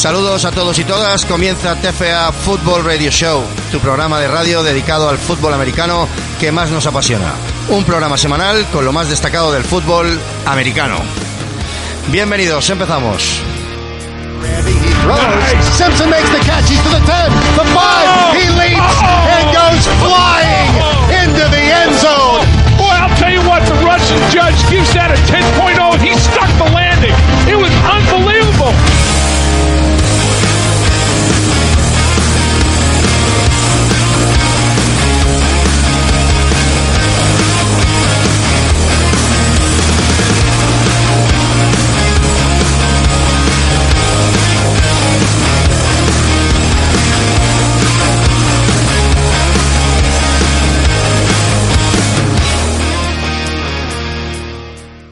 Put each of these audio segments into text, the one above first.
Saludos a todos y todas. Comienza TFA Football Radio Show, tu programa de radio dedicado al fútbol americano que más nos apasiona. Un programa semanal con lo más destacado del fútbol americano. Bienvenidos, empezamos. Simpson makes the catch. He's to the 10, the 5. He leaps and goes flying into the end zone. Boy, I'll tell you what, the Russian judge gives that a 10.0. He stuck the landing.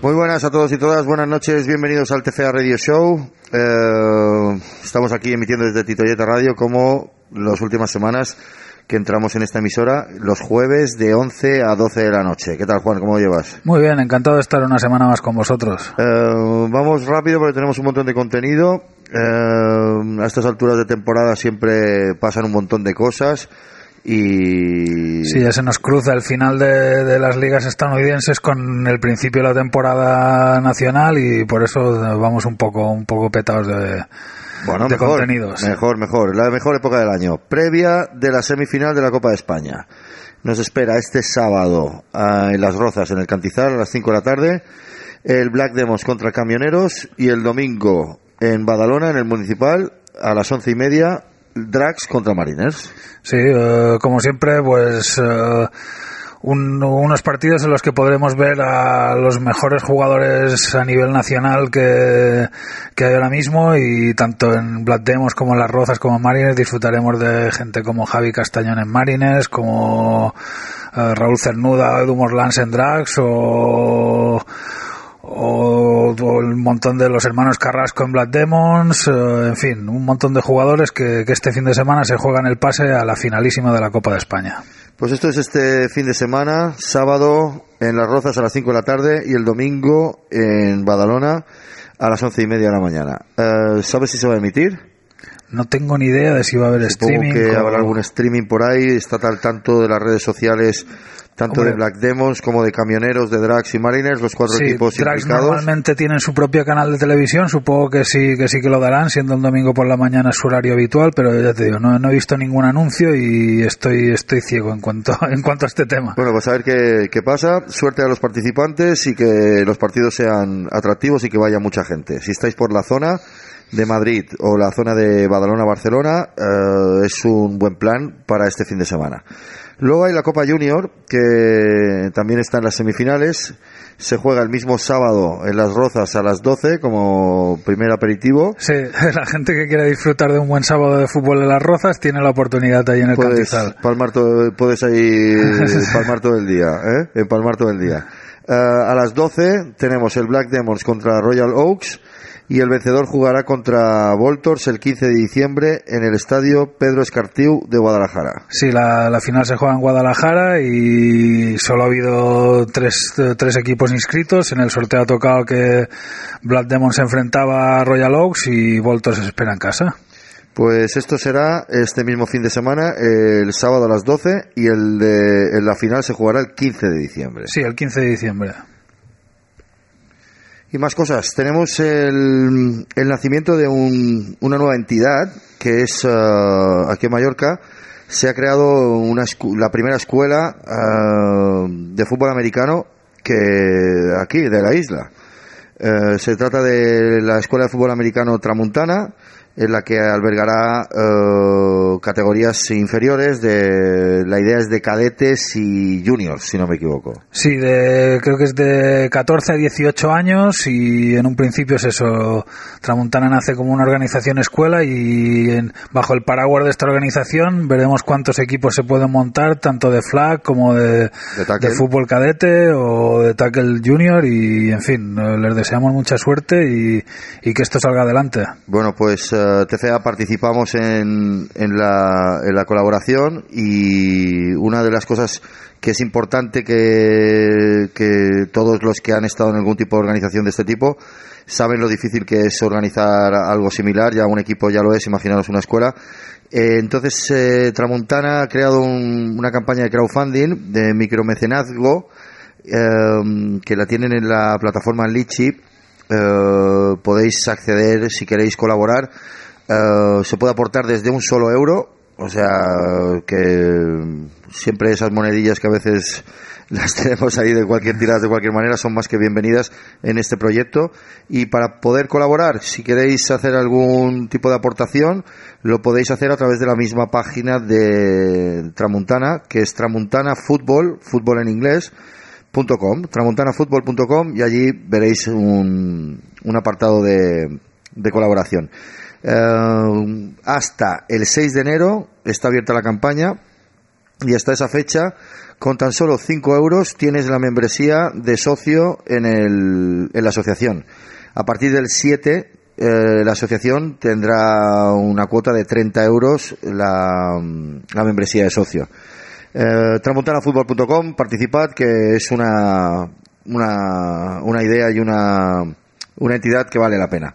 Muy buenas a todos y todas, buenas noches, bienvenidos al TFA Radio Show. Eh, estamos aquí emitiendo desde Titoyeta Radio como las últimas semanas que entramos en esta emisora los jueves de 11 a 12 de la noche. ¿Qué tal, Juan? ¿Cómo lo llevas? Muy bien, encantado de estar una semana más con vosotros. Eh, vamos rápido porque tenemos un montón de contenido. Eh, a estas alturas de temporada siempre pasan un montón de cosas y Sí, ya se nos cruza el final de, de las ligas estadounidenses con el principio de la temporada nacional y por eso vamos un poco un poco petados de, bueno, de mejor, contenidos. Mejor, mejor. La mejor época del año. Previa de la semifinal de la Copa de España. Nos espera este sábado ah, en Las Rozas, en el Cantizar, a las 5 de la tarde, el Black Demos contra Camioneros y el domingo en Badalona, en el Municipal, a las once y media, Drax contra Mariners. Sí, eh, como siempre, pues eh, un- unos partidos en los que podremos ver a los mejores jugadores a nivel nacional que, que hay ahora mismo y tanto en Black Demos como en Las Rozas como en Mariners disfrutaremos de gente como Javi Castañón en Mariners, como eh, Raúl Cernuda, Edu Morlans en Drax o o, o el montón de los hermanos Carrasco en Black Demons, eh, en fin, un montón de jugadores que, que este fin de semana se juegan el pase a la finalísima de la Copa de España. Pues esto es este fin de semana, sábado en Las Rozas a las 5 de la tarde y el domingo en Badalona a las once y media de la mañana. Eh, ¿Sabes si se va a emitir? No tengo ni idea de si va a haber Supongo streaming. que o- habrá algún streaming por ahí, está al tanto de las redes sociales, tanto de Black Demons como de Camioneros, de Drax y Mariners, los cuatro Sí, equipos Drax implicados. normalmente tienen su propio canal de televisión, supongo que sí que sí que lo darán, siendo el domingo por la mañana su horario habitual, pero ya te digo, no, no he visto ningún anuncio y estoy estoy ciego en cuanto en cuanto a este tema. Bueno, pues a ver qué, qué pasa. Suerte a los participantes y que los partidos sean atractivos y que vaya mucha gente. Si estáis por la zona de Madrid o la zona de Badalona-Barcelona, eh, es un buen plan para este fin de semana. Luego hay la Copa Junior, que también está en las semifinales. Se juega el mismo sábado en Las Rozas a las 12 como primer aperitivo. Sí, la gente que quiere disfrutar de un buen sábado de fútbol en las Rozas tiene la oportunidad ahí en el puedes Cantizal. palmar todo, puedes ahí palmar todo el día, ¿eh? Empalmar todo el día. Eh, a las 12 tenemos el Black Demons contra Royal Oaks y el vencedor jugará contra Voltors el 15 de diciembre en el estadio Pedro Escartiu de Guadalajara. Sí, la, la final se juega en Guadalajara y solo ha habido tres, tres equipos inscritos. En el sorteo ha tocado que Black Demon se enfrentaba a Royal Oaks y Voltos se espera en casa. Pues esto será este mismo fin de semana, el sábado a las 12 y el de la final se jugará el 15 de diciembre. Sí, el 15 de diciembre. Y más cosas. Tenemos el, el nacimiento de un- una nueva entidad que es eh, aquí en Mallorca. Se ha creado una la primera escuela eh, de fútbol americano que aquí, de la isla. Eh, se trata de la Escuela de Fútbol Americano Tramuntana, en la que albergará eh, categorías inferiores. De, la idea es de cadetes y juniors, si no me equivoco. Sí, de, creo que es de 14 a 18 años y en un principio es eso. Tramontana nace como una organización escuela y en- bajo el paraguas de esta organización veremos cuántos equipos se pueden montar, tanto de flag como de, De fútbol cadete o de tackle junior y en fin, eh, les deseamos mucha suerte y, y que esto salga adelante. Bueno, pues eh, TCA participamos en, en, la, en la colaboración y una de las cosas que es importante que, todos los que han estado en algún tipo de organización de este tipo saben lo difícil que es organizar algo similar, ya un equipo ya lo es, imaginaros una escuela. Eh, entonces, eh, Tramontana ha creado un- una campaña de crowdfunding de micromecenazgo que la tienen en la plataforma Litchi. Eh, podéis acceder si queréis colaborar. Eh, se puede aportar desde un solo euro, o sea que siempre esas monedillas que a veces las tenemos ahí de cualquier tirada de cualquier manera son más que bienvenidas en este proyecto y para poder colaborar si queréis hacer algún tipo de aportación lo podéis hacer a través de la misma página de Tramuntana que es Tramuntana Fútbol fútbol en inglés .com, tramuntanafutbol.com y allí veréis un, un apartado de, de colaboración. Eh, hasta el 6 de enero está abierta la campaña y hasta esa fecha, con tan solo 5 euros, tienes la membresía de socio en, el, en la asociación. A partir del 7, eh, la asociación tendrá una cuota de 30 euros la, la membresía de socio. Eh, tramuntanafutbol.com, participad, que es una, una, una idea y una, una entidad que vale la pena.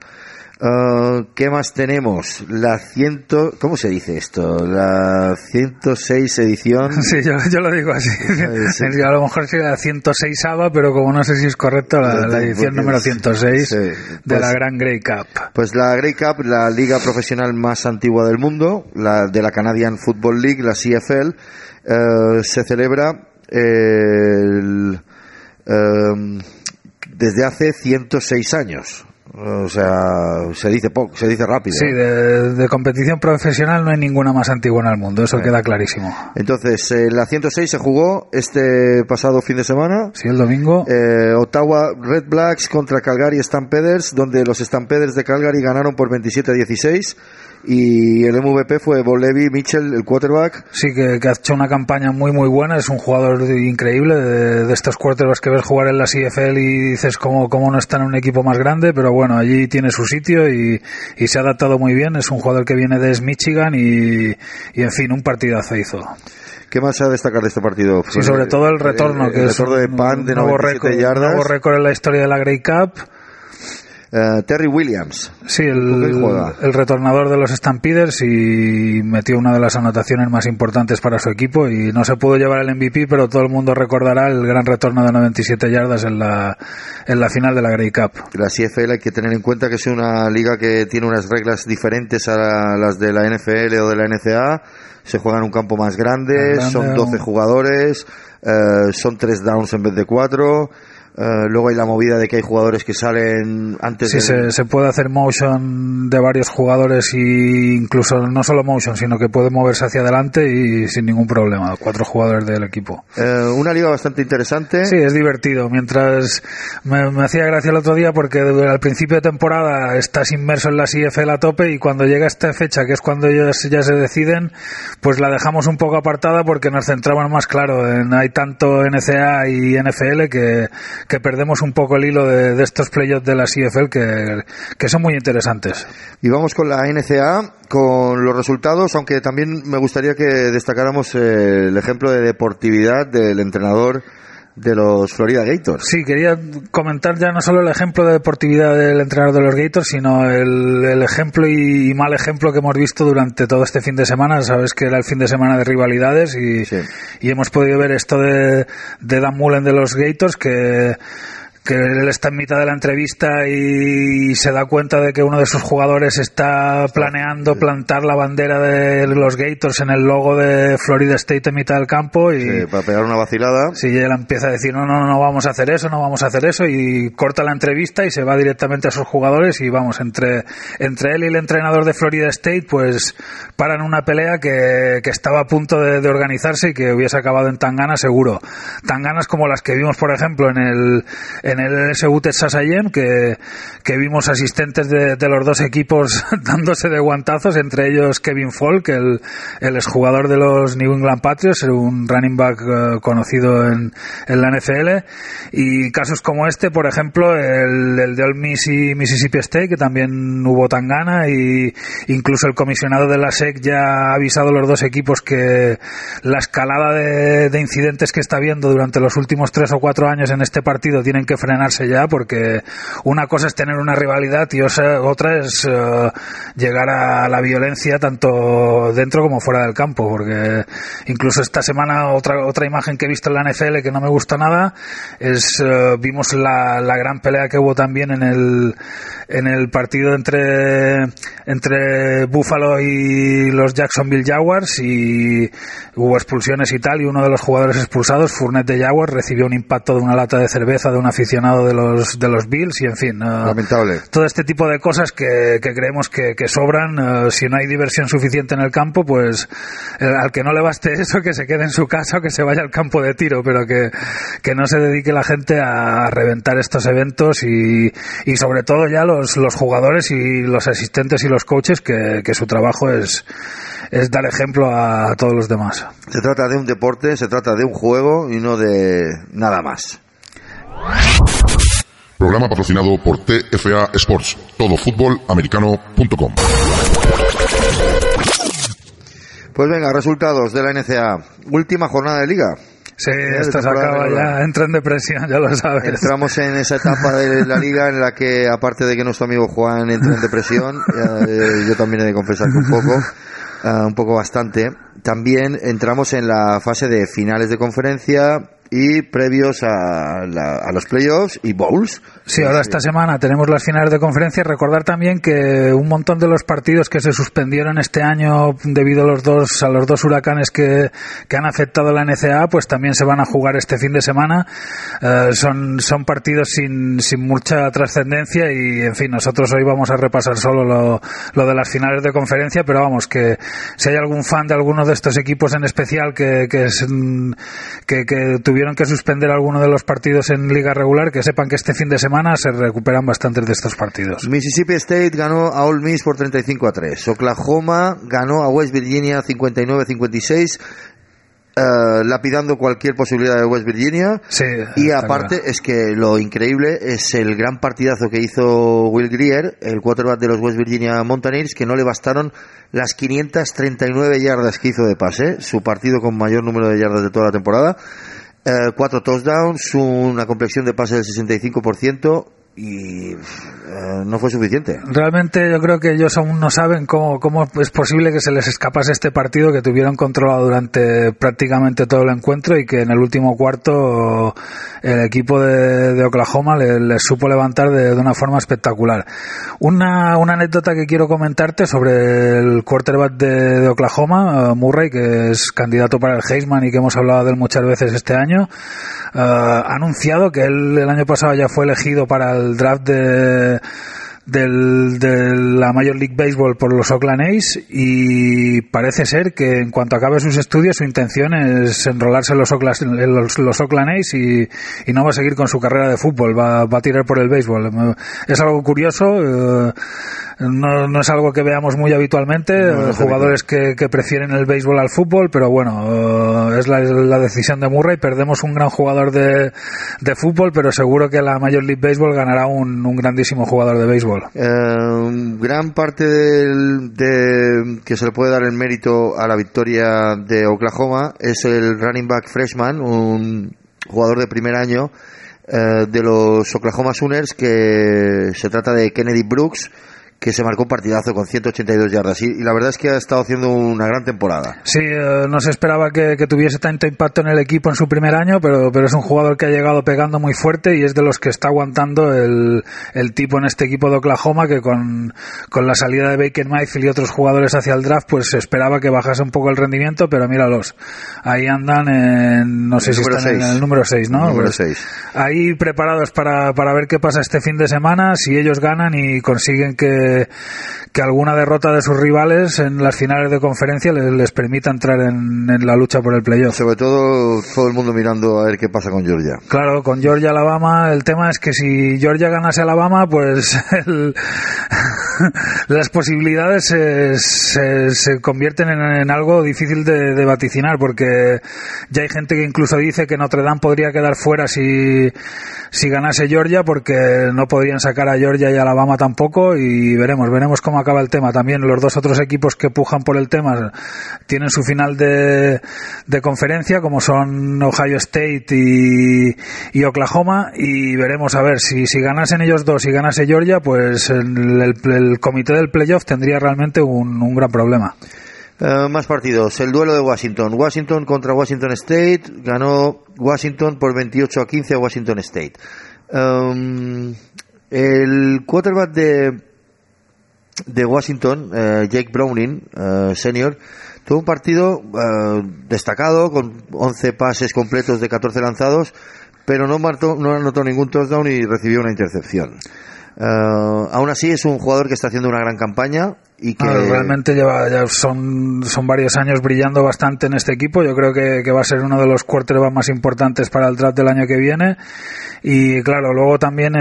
Eh, ¿Qué más tenemos? La ciento, ¿cómo se dice esto? La 106 edición. Sí, yo, yo lo digo así. sí. A lo mejor sería la 106 ava, pero como no sé si es correcto, la, la edición número 106 sí, de pues- la Gran Grey Cup. Pues la Grey Cup, la liga profesional más antigua del mundo, la de la Canadian Football League, la CFL, eh, se celebra el, eh, desde hace 106 años. O sea, se dice poco, se dice rápido. Sí, de, de competición profesional no hay ninguna más antigua en el mundo, eso Sí. queda clarísimo. Entonces, eh, la 106 se jugó este pasado fin de semana. Sí, el domingo. Eh, Ottawa Red Blacks contra Calgary Stampeders, donde los Stampeders de Calgary ganaron por 27 a 16 y el MVP fue Bolevi Mitchell, el quarterback. Sí, que, que ha hecho una campaña muy muy buena, es un jugador increíble de, de estos quarterbacks que ves jugar en la CFL y dices cómo, cómo no está en un equipo más grande, pero bueno, allí tiene su sitio y, y se ha adaptado muy bien, es un jugador que viene de Michigan y, y en fin, un partidazo hizo. ¿Qué más a destacar de este partido? Sí, sobre todo el retorno, el, que el es retorno de Pan de nuevo 97 récord, yardas. nuevo récord en la historia de la Grey Cup. Eh, Terry Williams. Sí, ¿Con qué el, juega? el retornador de los Stampeders y metió una de las anotaciones más importantes para su equipo y no se pudo llevar el MVP, pero todo el mundo recordará el gran retorno de 97 yardas en la, en la final de la Grey Cup. La CFL hay que tener en cuenta que es una liga que tiene unas reglas diferentes a las de la NFL o de la NCA. Se juega en un campo más grande, grande, son 12 un- jugadores, eh, son 3 downs en vez de 4. Luego hay la movida de que hay jugadores que salen antes Sí, del- se, se puede hacer motion de varios jugadores y incluso no solo motion, sino que puede moverse hacia adelante y sin ningún problema. Cuatro jugadores del equipo. Eh, una liga bastante interesante. Sí, es divertido. Mientras me, me hacía gracia el otro día porque al principio de temporada estás inmerso en la CFL a tope y cuando llega esta fecha, que es cuando ellos ya se deciden, pues la dejamos un poco apartada porque nos centramos más claro en hay tanto NCA y NFL que, que perdemos un poco el hilo de, de estos playoffs de la CFL que, que son muy interesantes. Y vamos con la NCA, con los resultados, aunque también me gustaría que destacáramos eh, el ejemplo de deportividad del entrenador de los Florida Gators. Sí, quería comentar ya no solo el ejemplo de deportividad del entrenador de los Gators, sino el, el ejemplo y, y mal ejemplo que hemos visto durante todo este fin de semana. Sabes que era el fin de semana de rivalidades y, Sí. y hemos podido ver esto de, de Dan Mullen de los Gators que que él está en mitad de la entrevista y se da cuenta de que uno de sus jugadores está planeando plantar la bandera de los Gators en el logo de Florida State en mitad del campo y Sí, para pegar una vacilada. si él empieza a decir no, no, no vamos a hacer eso, no vamos a hacer eso y corta la entrevista y se va directamente a sus jugadores y vamos, entre, entre él y el entrenador de Florida State pues paran una pelea que, que estaba a punto de, de organizarse y que hubiese acabado en tangana seguro. Tanganas como las que vimos, por ejemplo, en el, en el SU Texas A&M, que, que vimos asistentes de, de los dos equipos dándose de guantazos, entre ellos Kevin Falk, el, el exjugador de los New England Patriots, un running back eh, conocido en, en la NFL, y casos como este, por ejemplo, el, el de Ole Miss y Mississippi State, que también hubo tangana, y incluso el comisionado de la SEC ya ha avisado a los dos equipos que la escalada de, de incidentes que está viendo durante los últimos tres o cuatro años en este partido tienen que frenarse ya porque una cosa es tener una rivalidad y otra es eh, llegar a la violencia tanto dentro como fuera del campo porque incluso esta semana otra otra imagen que he visto en la NFL que no me gusta nada es eh, vimos la, la gran pelea que hubo también en el en el partido entre entre Buffalo y los Jacksonville Jaguars y hubo expulsiones y tal y uno de los jugadores expulsados Fournette de Jaguars recibió un impacto de una lata de cerveza de un aficionado de los de los Bills y en fin eh, Lamentable. todo este tipo de cosas que, que creemos que, que sobran eh, si no hay diversión suficiente en el campo pues eh, al que no le baste eso que se quede en su casa o que se vaya al campo de tiro pero que, que no se dedique la gente a reventar estos eventos y, y sobre todo ya los, los jugadores y los asistentes y los coaches que, que su trabajo es es dar ejemplo a todos los demás. Se trata de un deporte, se trata de un juego y no de nada más. Programa patrocinado por TFA Sports, todofutbolamericano.com. Pues venga, resultados de la NCA. Última jornada de liga. Sí, de esto se acaba ya, entra en depresión, ya lo sabes. Entramos en esa etapa de la liga en la que, aparte de que nuestro amigo Juan entra en depresión, eh, yo también he de confesar que un poco, ah, un poco bastante. También entramos en la fase de finales de conferencia y previos a, la- a los playoffs y bowls. Sí, ahora esta semana tenemos las finales de conferencia. Recordar también que un montón de los partidos que se suspendieron este año debido a los dos a los dos huracanes que, que han afectado a la NCAA, pues también se van a jugar este fin de semana. Eh, son son partidos sin, sin mucha trascendencia y, en fin, nosotros hoy vamos a repasar solo lo, lo de las finales de conferencia, pero vamos que si hay algún fan de alguno de estos equipos en especial que que, es, mm, que, que tuvieron que suspender alguno de los partidos en liga regular, que sepan que este fin de semana se recuperan bastantes de estos partidos. Mississippi State ganó a Ole Miss por 35 a 3. Oklahoma ganó a West Virginia 59-56, eh, lapidando cualquier posibilidad de West Virginia. Sí, Y aparte claro. es que lo increíble es el gran partidazo que hizo Will Greer, el quarterback de los West Virginia Mountaineers, que no le bastaron las 539 yardas que hizo de pase, su partido con mayor número de yardas de toda la temporada. Eh, cuatro touchdowns, una complexión de pase del 65% y eh, no fue suficiente. Realmente yo creo que ellos aún no saben cómo, cómo es posible que se les escapase este partido que tuvieron controlado durante prácticamente todo el encuentro y que en el último cuarto el equipo de, de Oklahoma le- les supo levantar de, de una forma espectacular. Una, una anécdota que quiero comentarte sobre el quarterback de, de Oklahoma, eh, Murray, que es candidato para el Heisman y que hemos hablado de él muchas veces este año, eh, ha anunciado que él el año pasado ya fue elegido para el draft de del, de la Major League Baseball por los Oakland A's y parece ser que en cuanto acabe sus estudios su intención es enrolarse en los Oakland, en los, los Oakland A's y, y no va a seguir con su carrera de fútbol, va, va a tirar por el béisbol. Es algo curioso, eh, no, no es algo que veamos muy habitualmente, No, jugadores que, que prefieren el béisbol al fútbol, pero bueno, eh, es la, la decisión de Murray, perdemos un gran jugador de, de fútbol, pero seguro que la Major League Baseball ganará un, un grandísimo jugador de béisbol. Eh, gran parte del, de, que se le puede dar el mérito a la victoria de Oklahoma es el running back freshman, un jugador de primer año eh, de los Oklahoma Sooners que se trata de Kennedy Brooks que se marcó un partidazo con 182 yardas y, y la verdad es que ha estado haciendo una gran temporada. Sí, eh, no se esperaba que, que tuviese tanto impacto en el equipo en su primer año, pero, pero es un jugador que ha llegado pegando muy fuerte y es de los que está aguantando el, el tipo en este equipo de Oklahoma que con, con la salida de Baker Mayfield y otros jugadores hacia el draft pues se esperaba que bajase un poco el rendimiento, pero míralos, ahí andan en, no sé El si están en el número 6, ¿no? Número Pues seis. Ahí preparados para, para ver qué pasa este fin de semana, si ellos ganan y consiguen que, que alguna derrota de sus rivales en las finales de conferencia les, les permita entrar en, en la lucha por el playoff. Sobre todo todo el mundo mirando a ver qué pasa con Georgia. Claro, con Georgia Alabama, el tema es que si Georgia ganase Alabama, pues el- las posibilidades se, se- se convierten en, en algo difícil de, de vaticinar, porque ya hay gente que incluso dice que Notre Dame podría quedar fuera si, si ganase Georgia, porque no podrían sacar a Georgia y Alabama tampoco, y veremos, veremos cómo acaba el tema. También los dos otros equipos que pujan por el tema tienen su final de, de conferencia, como son Ohio State y, Oklahoma, y veremos a ver si, si ganasen ellos dos y ganase Georgia, pues el, el- el comité del playoff tendría realmente un, un gran problema. Eh, más partidos. El duelo de Washington. Washington contra Washington State. Ganó Washington por 28 a 15 a Washington State. Um, el quarterback de, de Washington, eh, Jake Browning, eh, senior, tuvo un partido eh, destacado con 11 pases completos de 14 lanzados, pero no, no anotó ningún touchdown y recibió una intercepción. Eh, aún así es un jugador que está haciendo una gran campaña y que realmente lleva ya son son varios años brillando bastante en este equipo. Yo creo que, que va a ser uno de los quarterbacks más importantes para el draft del año que viene. Y claro luego también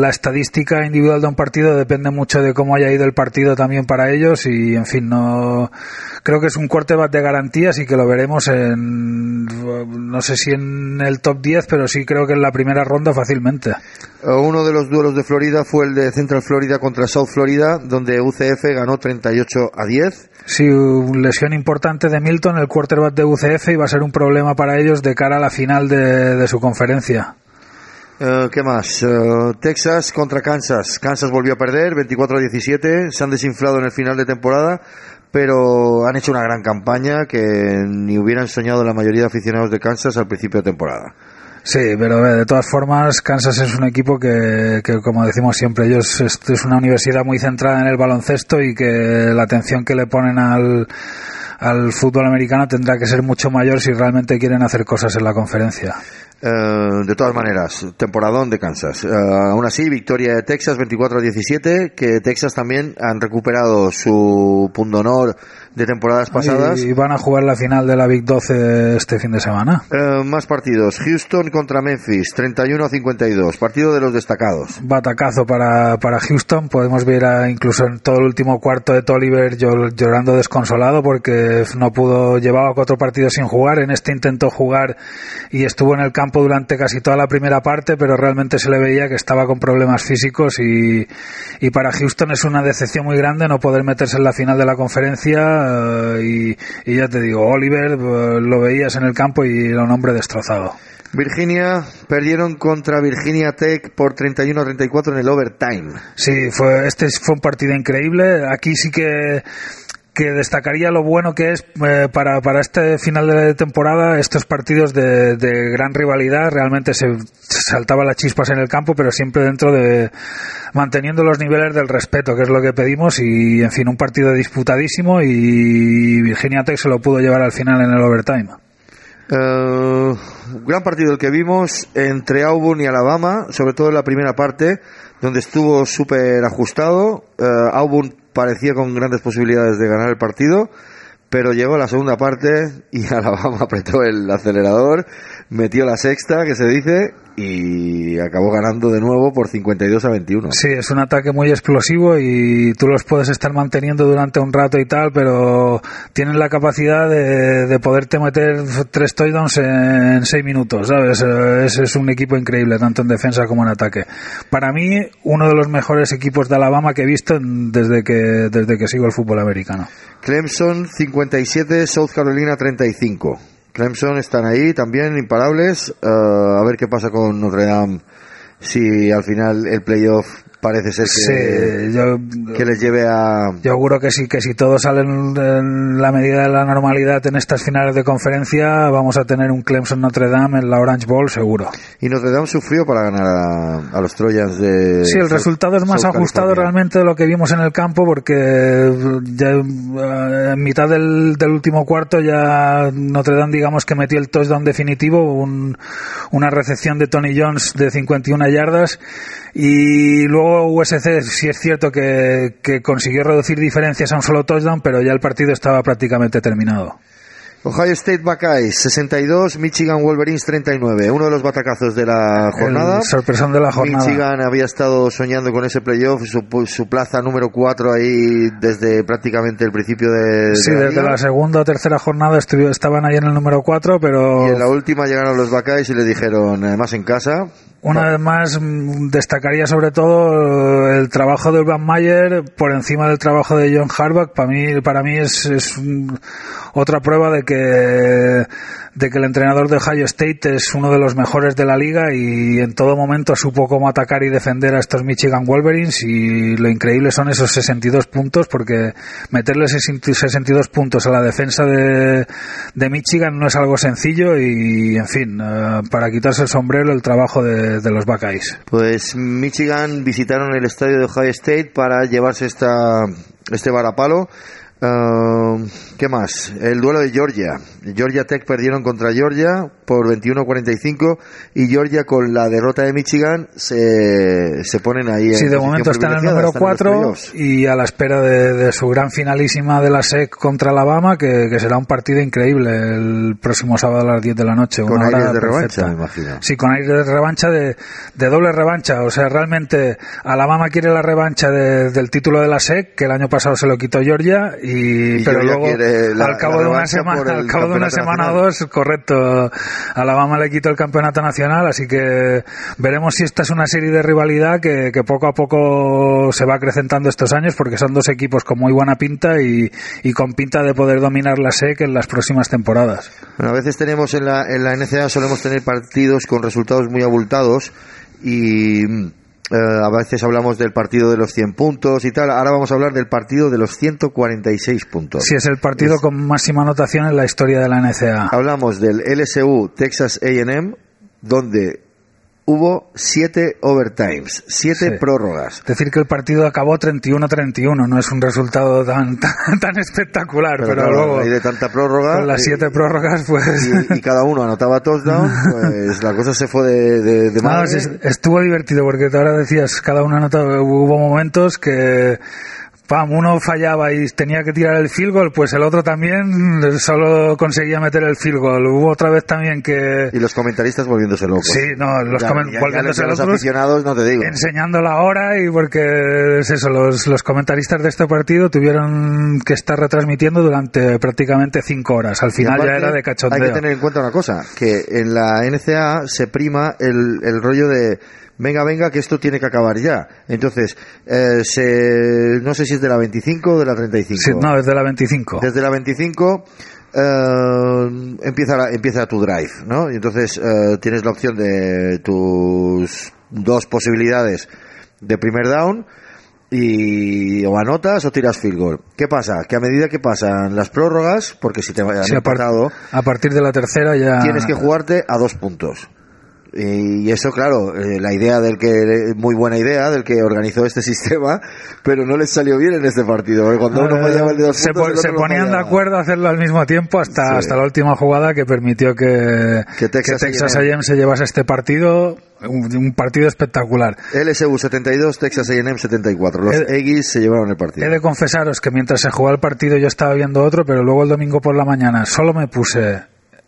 la estadística individual de un partido depende mucho de cómo haya ido el partido también para ellos y en fin no creo que es un quarterback de garantías y que lo veremos en no sé si en el top 10 pero sí creo que en la primera ronda fácilmente Uh, Uno de los duelos de Florida fue el de Central Florida contra South Florida, donde UCF ganó 38 a 10. Sí, una lesión importante de Milton, el quarterback de UCF, y va a ser un problema para ellos de cara a la final de, de su conferencia. Eh, ¿Qué más? Eh, Texas contra Kansas. Kansas volvió a perder 24 a 17. Se han desinflado en el final de temporada, pero han hecho una gran campaña que ni hubieran soñado la mayoría de aficionados de Kansas al principio de temporada. Sí, pero de todas formas, Kansas es un equipo que, que, como decimos siempre, ellos es, una universidad muy centrada en el baloncesto y que la atención que le ponen al fútbol americano tendrá que ser mucho mayor si realmente quieren hacer cosas en la conferencia. Eh, de todas maneras, temporadón de Kansas. Eh, aún así, victoria de Texas 24 a 17, que Texas también han recuperado su pundonor de temporadas pasadas. Y van a jugar la final de la Big 12 este fin de semana. Eh, más partidos. Houston contra Memphis, 31 a 52. Partido de los destacados. batacazo para, para Houston. Podemos ver a- incluso en todo el último cuarto de Tolliver llor- llorando desconsolado porque no pudo, llevaba cuatro partidos sin jugar. En este intentó jugar y estuvo en el campo durante casi toda la primera parte, pero realmente se le veía que estaba con problemas físicos y, y para Houston es una decepción muy grande no poder meterse en la final de la conferencia eh, y, y ya te digo, Oliver eh, lo veías en el campo y era un hombre destrozado. Virginia perdieron contra Virginia Tech por 31 a 34 en el overtime. Sí, fue, este fue un partido increíble. Aquí sí que que destacaría lo bueno que es eh, para, para este final de temporada estos partidos de, de gran rivalidad. Realmente se saltaban las chispas en el campo pero siempre dentro de manteniendo los niveles del respeto que es lo que pedimos. Y en fin un partido disputadísimo y Virginia Tech se lo pudo llevar al final en el overtime. Eh, gran partido el que vimos entre Auburn y Alabama, sobre todo en la primera parte, donde estuvo súper ajustado. Eh, Auburn parecía con grandes posibilidades de ganar el partido, pero llegó la segunda parte y Alabama apretó el acelerador, metió la sexta, que se dice, y acabó ganando de nuevo por 52 a 21. Sí, es un ataque muy explosivo y tú los puedes estar manteniendo durante un rato y tal, pero tienen la capacidad de, de poderte meter tres touchdowns en seis minutos, ¿sabes? Eh, Es, es un equipo increíble, tanto en defensa como en ataque. Para mí, uno de los mejores equipos de Alabama que he visto en- desde que, desde que sigo el fútbol americano. Clemson 57, South Carolina 35. Clemson están ahí también imparables. Eh, a ver qué pasa con Notre Dame si al final el playoff parece ser que, Sí, yo, que les lleve a... yo auguro que sí, que si todo sale en, en la medida de la normalidad en estas finales de conferencia, vamos a tener un Clemson Notre Dame en la Orange Bowl seguro. Y Notre Dame sufrió para ganar a, a los Trojans de... Sí, el South- resultado es más South ajustado California. realmente de lo que vimos en el campo porque ya en mitad del, del último cuarto ya Notre Dame digamos que metió el touchdown definitivo, un- una recepción de Tony Jones de 51 yardas y luego USC sí es cierto que, que consiguió reducir diferencias a un solo touchdown pero ya el partido estaba prácticamente terminado. Ohio State Buckeyes 62, Michigan Wolverines 39. Uno de los batacazos de la jornada. El sorpresón de la jornada. Michigan había estado soñando con ese playoff, su, su plaza número 4 ahí desde prácticamente el principio de, Sí, de la desde la segunda o tercera jornada estuvi- estaban ahí en el número 4, pero Y en la última llegaron los Buckeyes y le dijeron, además en casa, Una vez más, mm, destacaría sobre todo el trabajo de Urban Mayer por encima del trabajo de John Harbaugh. Para mí, para mí es, es otra prueba de que, de que el entrenador de Ohio State es uno de los mejores de la liga y en todo momento supo cómo atacar y defender a estos Michigan Wolverines y lo increíble son esos 62 puntos porque meterle 62 puntos a la defensa de, de Michigan no es algo sencillo y, en fin, eh, para quitarse el sombrero el trabajo de, de los Buckeyes. pues Michigan visitaron el estadio de Ohio State para llevarse esta, este varapalo. ¿Qué más? El duelo de Georgia. Georgia Tech perdieron contra Georgia por 21-45 y Georgia con la derrota de Michigan se, se ponen ahí en Sí, de posición momento está en el número están en los 4 playoffs. y a la espera de, de su gran finalísima de la SEC contra Alabama, que, que será un partido increíble el próximo sábado a las 10 de la noche. Con aires de perfecta. revancha, me imagino. Sí, con aires de revancha, de, de doble revancha. O sea, realmente Alabama quiere la revancha de- del título de la SEC, que el año pasado se lo quitó Georgia, y, Y pero luego la- al cabo la de una semana, al cabo de una semana o dos, correcto, Alabama le quitó el campeonato nacional, así que veremos si esta es una serie de rivalidad que, que poco a poco se va acrecentando estos años, porque son dos equipos con muy buena pinta y, y con pinta de poder dominar la SEC en las próximas temporadas. Bueno, a veces tenemos en la, en la NCAA solemos tener partidos con resultados muy abultados y eh, a veces hablamos del partido de los 100 puntos y tal. Ahora vamos a hablar del partido de los 146 puntos. Sí, es el partido con máxima anotación en la historia de la NCAA. Hablamos del LSU Texas A&M donde hubo siete overtimes, siete Sí. prórrogas. Decir que el partido acabó 31-31 no es un resultado tan, tan, tan espectacular, pero, claro, luego hay de tanta prórroga con las siete prórrogas pues... y, y cada uno anotaba touchdown, pues la cosa se fue de, de, de No, madre. sí, estuvo divertido porque ahora decías, cada uno anotaba, hubo momentos que pam, uno fallaba y tenía que tirar el field goal, pues el otro también solo conseguía meter el field goal. Hubo otra vez también que Y los comentaristas volviéndose locos. sí, no, los Ya- los, locos, aficionados no te digo. enseñando la hora y porque es eso, los, los comentaristas de este partido tuvieron que estar retransmitiendo durante prácticamente cinco horas. Al final ya era de cachondeo. Hay que tener en cuenta una cosa, que en la NCA se prima el, el rollo de venga, venga, que esto tiene que acabar ya. Entonces, eh, se, no sé si es de la 25 o de la 35. Sí, no, desde la 25. Desde la 25 eh, empieza, la- empieza tu drive, ¿no? Y entonces eh, tienes la opción de tus dos posibilidades de primer down y o anotas o tiras field goal. ¿Qué pasa? Que a medida que pasan las prórrogas, porque si te han Sí, a, par- empatado, a partir de la tercera ya... tienes que jugarte a dos puntos. Y eso, claro, eh, la idea del que, muy buena idea del que organizó este sistema, pero no les salió bien en este partido. porque Cuando uno fallaba el de dos se, puntos, po- ponían de acuerdo a hacerlo al mismo tiempo hasta, Sí. hasta la última jugada que permitió que, Que Texas A&M. A&M se llevase este partido, un, un partido espectacular. LSU 72, Texas A&M 74. Los Aggies se llevaron el partido. He de confesaros que mientras se jugaba el partido yo estaba viendo otro, pero luego el domingo por la mañana solo me puse eh,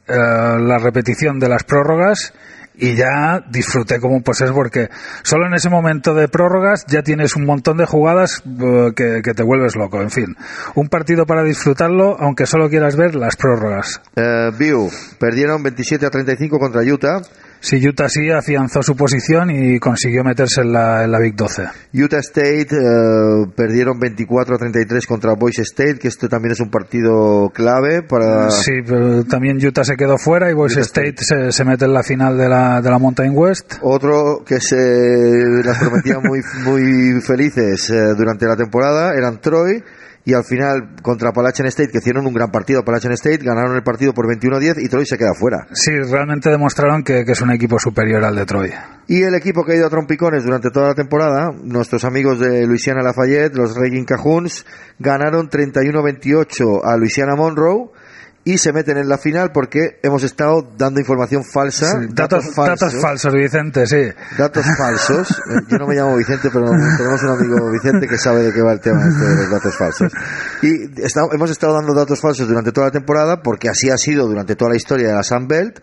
la repetición de las prórrogas y ya disfruté como pues es porque solo en ese momento de prórrogas ya tienes un montón de jugadas eh, que, te vuelves loco. En fin, un partido para disfrutarlo, aunque solo quieras ver las prórrogas. Eh, View perdieron 27 a 35 contra Utah. Sí, Utah sí afianzó su posición y consiguió meterse en la, en la Big 12. Utah State eh, perdieron 24 a 33 contra Boise State, que esto también es un partido clave para... Sí, pero también Utah se quedó fuera y Boise State se, se mete en la final de la, de la Mountain West. Otro que se las prometía muy, muy felices eh, durante la temporada eran Troy y al final contra Appalachian State, que hicieron un gran partido Appalachian State, ganaron el partido por 21-10 y Troy se queda fuera. Sí, realmente demostraron que, que es un equipo superior al de Troy. Y el equipo que ha ido a trompicones durante toda la temporada, nuestros amigos de Louisiana Lafayette, los Regging Cajuns, ganaron 31-28 a Louisiana Monroe y se meten en la final porque hemos estado dando información falsa, Sí, datos, datos falsos, Vicente, sí. datos falsos. Eh, Yo no me llamo Vicente, pero tenemos un amigo Vicente que sabe de qué va el tema este de los datos falsos. Y está- hemos estado dando datos falsos durante toda la temporada porque así ha sido durante toda la historia de la Sun Belt.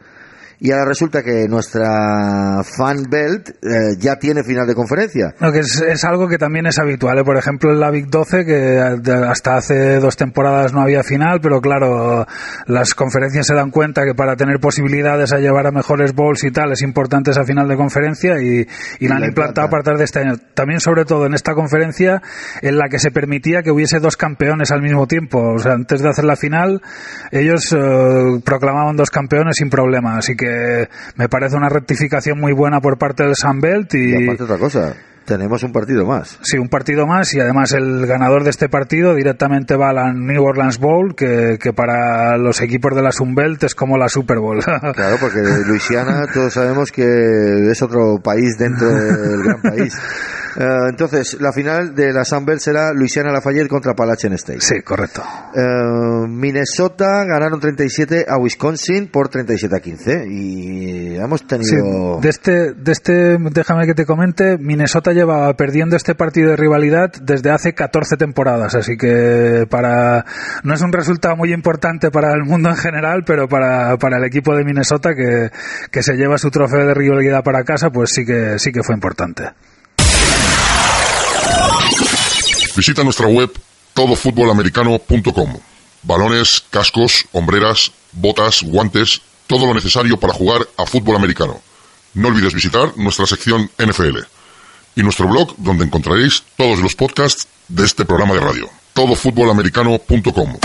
Y ahora resulta que nuestra Fan Belt eh, ya tiene final de conferencia. No, que es, es algo que también es habitual. ¿eh? Por ejemplo, en la Big 12, que hasta hace dos temporadas no había final, pero claro, las conferencias se dan cuenta que para tener posibilidades a llevar a mejores bowls y tal, es importante esa final de conferencia y, y la han la implantado a partir de este año. También, sobre todo, en esta conferencia en la que se permitía que hubiese dos campeones al mismo tiempo. O sea, antes de hacer la final, ellos eh, proclamaban dos campeones sin problema. Así que me parece una rectificación muy buena por parte del Sunbelt Y y, aparte otra cosa, tenemos un partido más. Sí, un partido más y además el ganador de este partido directamente va a la New Orleans Bowl, que, que para los equipos de la Sunbelt es como la Super Bowl. Claro, porque Luisiana todos sabemos que es otro país dentro del gran país. Eh, entonces, la final de la Sun Belt será Luisiana Lafayette contra Appalachian State. sí, correcto. Eh, Minnesota ganaron 37 a Wisconsin por 37 a 15 y hemos Sí, tenido de este, de este, déjame que te comente, Minnesota llevaba perdiendo este partido de rivalidad desde hace 14 temporadas, así que para, no es un resultado muy importante para el mundo en general, pero para, para el equipo de Minnesota que, que se lleva su trofeo de rivalidad para casa, pues sí que, sí que fue importante. Visita nuestra web todofutbolamericano.com. Balones, cascos, hombreras, botas, guantes, todo lo necesario para jugar a fútbol americano. No olvides visitar nuestra sección NFL y nuestro blog donde encontraréis todos los podcasts de este programa de radio. todofutbolamericano.com.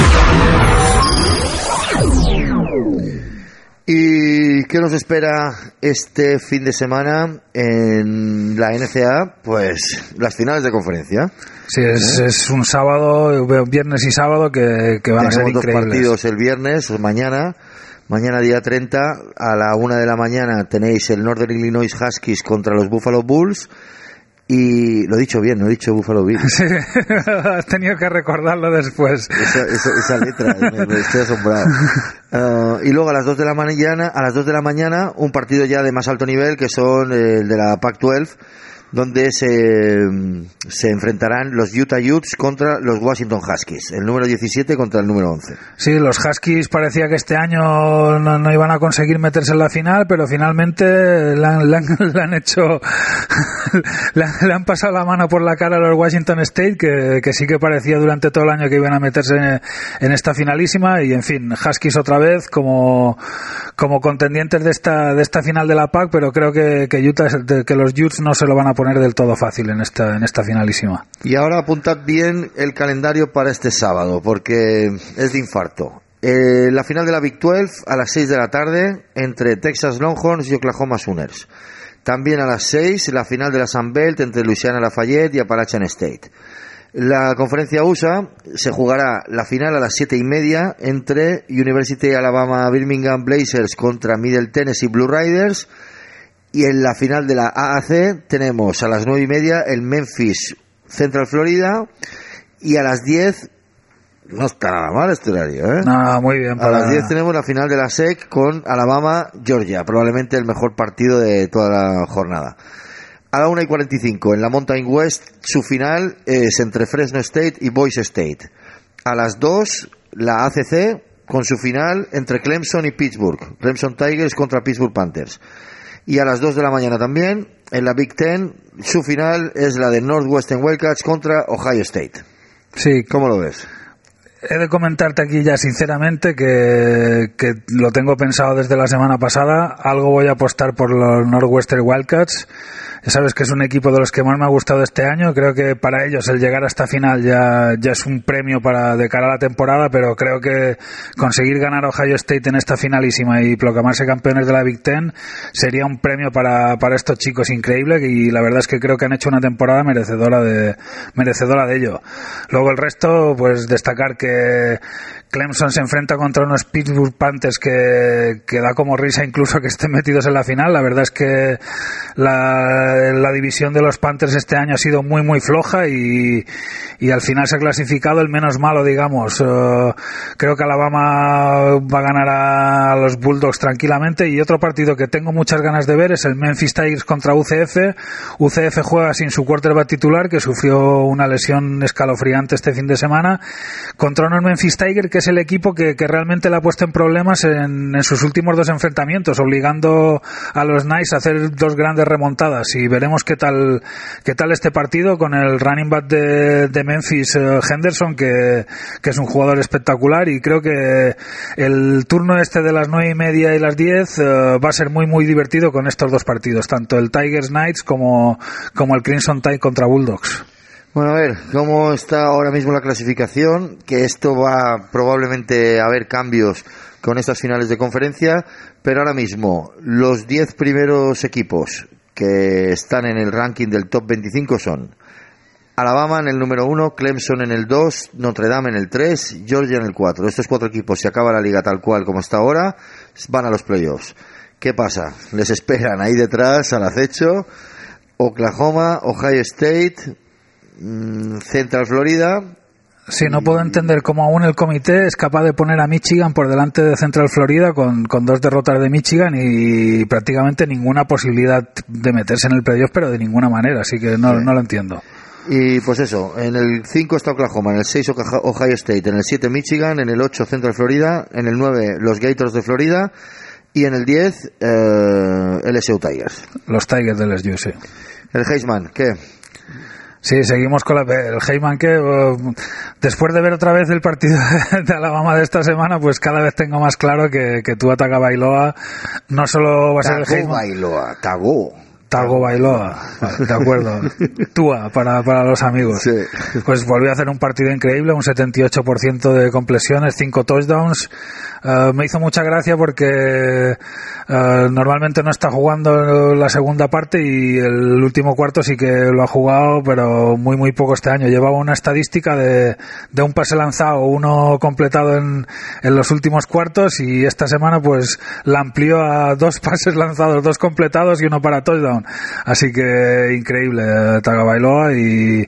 ¿Y qué nos espera este fin de semana en la NCA? Pues las finales de conferencia. Sí, es, es un sábado, viernes y sábado que, que van a ser dos increíbles. partidos el viernes, mañana. Mañana día 30 a la una de la mañana tenéis el Northern Illinois Huskies contra los Buffalo Bulls. Y lo he dicho bien, no he dicho Buffalo Bills. Sí, has tenido que recordarlo después. esa, esa, esa letra, me, me estoy asombrado. Ah, y luego a las 2 de la mañana, a las 2 de la mañana, un partido ya de más alto nivel que son el de la Pac-12, donde se, se enfrentarán los Utah Utes contra los Washington Huskies, el número 17 contra el número 11. Sí, los Huskies parecía que este año no, no iban a conseguir meterse en la final, pero finalmente le han, le han- hecho, le, han, pasado la mano por la cara a los Washington State, que, sí que parecía durante todo el año que iban a meterse en, esta finalísima, y en fin, Huskies otra vez como, como contendientes de esta, de esta final de la PAC, pero creo que, que, Utah, que los Utes no se lo van a poner del todo fácil en esta, en esta finalísima. Y ahora apuntad bien el calendario para este sábado, porque es de infarto. Eh, la final de la Big 12 a las 6 de la tarde entre Texas Longhorns y Oklahoma Sooners. También a las 6 la final de la Sun Belt entre Louisiana Lafayette y Appalachian State. La conferencia USA se jugará la final a las siete y media entre University Alabama Birmingham Blazers contra Middle Tennessee Blue Riders y en la final de la AAC tenemos a las nueve y media el Memphis Central Florida y a las 10 no está nada mal este horario, ¿eh? Nada, muy bien. A las 10 tenemos la final de la SEC con Alabama, Georgia, probablemente el mejor partido de toda la jornada. A la 1 y 45 en la Mountain West, su final es entre Fresno State y Boise State. A las 2 la ACC con su final entre Clemson y Pittsburgh. Clemson Tigers contra Pittsburgh Panthers. Y a las 2 de la mañana también en la Big Ten, su final es la de Northwestern Wildcats contra Ohio State. Sí, ¿Cómo lo ves? He de comentarte aquí ya sinceramente que, que, lo tengo pensado desde la semana pasada. Algo voy a apostar por los Northwestern Wildcats. Ya sabes que es un equipo de los que más me ha gustado este año. Creo que para ellos el llegar a esta final ya, ya es un premio para de cara a la temporada, pero creo que conseguir ganar Ohio State en esta finalísima y proclamarse campeones de la Big Ten sería un premio para, para estos chicos increíble y la verdad es que creo que han hecho una temporada merecedora de, merecedora de ello. Luego el resto, pues destacar que え、Clemson se enfrenta contra unos Pittsburgh Panthers que, da como risa incluso que estén metidos en la final. La verdad es que la, división de los Panthers este año ha sido muy, muy floja y, al final se ha clasificado el menos malo, digamos. Uh, creo que Alabama va a ganar a los Bulldogs tranquilamente y otro partido que tengo muchas ganas de ver es el Memphis Tigers contra UCF. UCF juega sin su quarterback titular que sufrió una lesión escalofriante este fin de semana contra unos Memphis Tigers que es el equipo que, que realmente le ha puesto en problemas en, en, sus últimos dos enfrentamientos, obligando a los Knights a hacer dos grandes remontadas. Y veremos qué tal, qué tal este partido con el running back de, Memphis uh, Henderson, que, es un jugador espectacular. Y creo que el turno este de las nueve y media y las diez uh, va a ser muy, muy divertido con estos dos partidos, tanto el Tigers Knights como, como el Crimson Tide contra Bulldogs. Bueno, a ver, ¿cómo está ahora mismo la clasificación? Que esto va probablemente a haber cambios con estas finales de conferencia, pero ahora mismo los 10 primeros equipos que están en el ranking del top 25 son Alabama en el número 1, Clemson en el 2, Notre Dame en el 3, Georgia en el 4. Estos cuatro equipos, si acaba la liga tal cual como está ahora, van a los playoffs. ¿Qué pasa? Les esperan ahí detrás, al acecho, Oklahoma, Ohio State, Central Florida. Sí, no puedo entender cómo aún el comité es capaz de poner a Michigan por delante de Central Florida con, con dos derrotas de Michigan y prácticamente ninguna posibilidad de meterse en el playoff, pero de ninguna manera, así que no, sí. no lo entiendo. Y pues eso, en el 5 está Oklahoma, en el 6 Ohio State, en el 7 Michigan, en el 8 Central Florida, en el 9 los Gators de Florida y en el 10 eh, LSU Tigers. Los Tigers del LSU, sí. El Heisman, ¿qué? Sí, seguimos con la, el Heyman que uh, después de ver otra vez el partido de Alabama de esta semana, pues cada vez tengo más claro que, que tú ataca Bailoa no solo va a ser el Heyman. Bailoa, Tagó. Tago Bailoa, de acuerdo. Tua para, para los amigos. Sí. Pues volvió a hacer un partido increíble, un 78% de complesiones, 5 touchdowns. Uh, me hizo mucha gracia porque uh, normalmente no está jugando la segunda parte y el último cuarto sí que lo ha jugado, pero muy muy poco este año. Llevaba una estadística de, de un pase lanzado, uno completado en, en, los últimos cuartos y esta semana pues la amplió a dos pases lanzados, dos completados y uno para touchdown. Así que increíble Tagabailoa y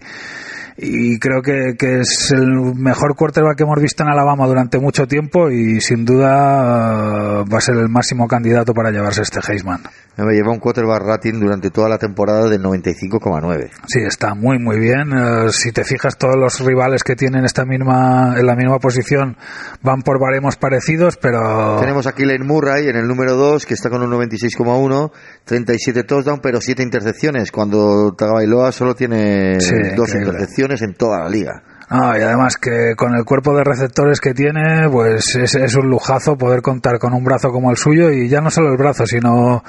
y creo que, que, es el mejor quarterback que hemos visto en Alabama durante mucho tiempo y sin duda uh, va a ser el máximo candidato para llevarse este Heisman. Me lleva un quarterback rating durante toda la temporada del 95,9. Sí, está muy muy bien. Uh, si te fijas, todos los rivales que tienen esta misma en la misma posición van por baremos parecidos, pero tenemos aquí Lane Murray en el número 2 que está con un 96,1, 37 touchdowns, pero 7 intercepciones, cuando Tagovailoa solo tiene sí, dos increíble. intercepciones en toda la liga. Ah, y además que con el cuerpo de receptores que tiene, pues es, es, un lujazo poder contar con un brazo como el suyo y ya no solo el brazo, sino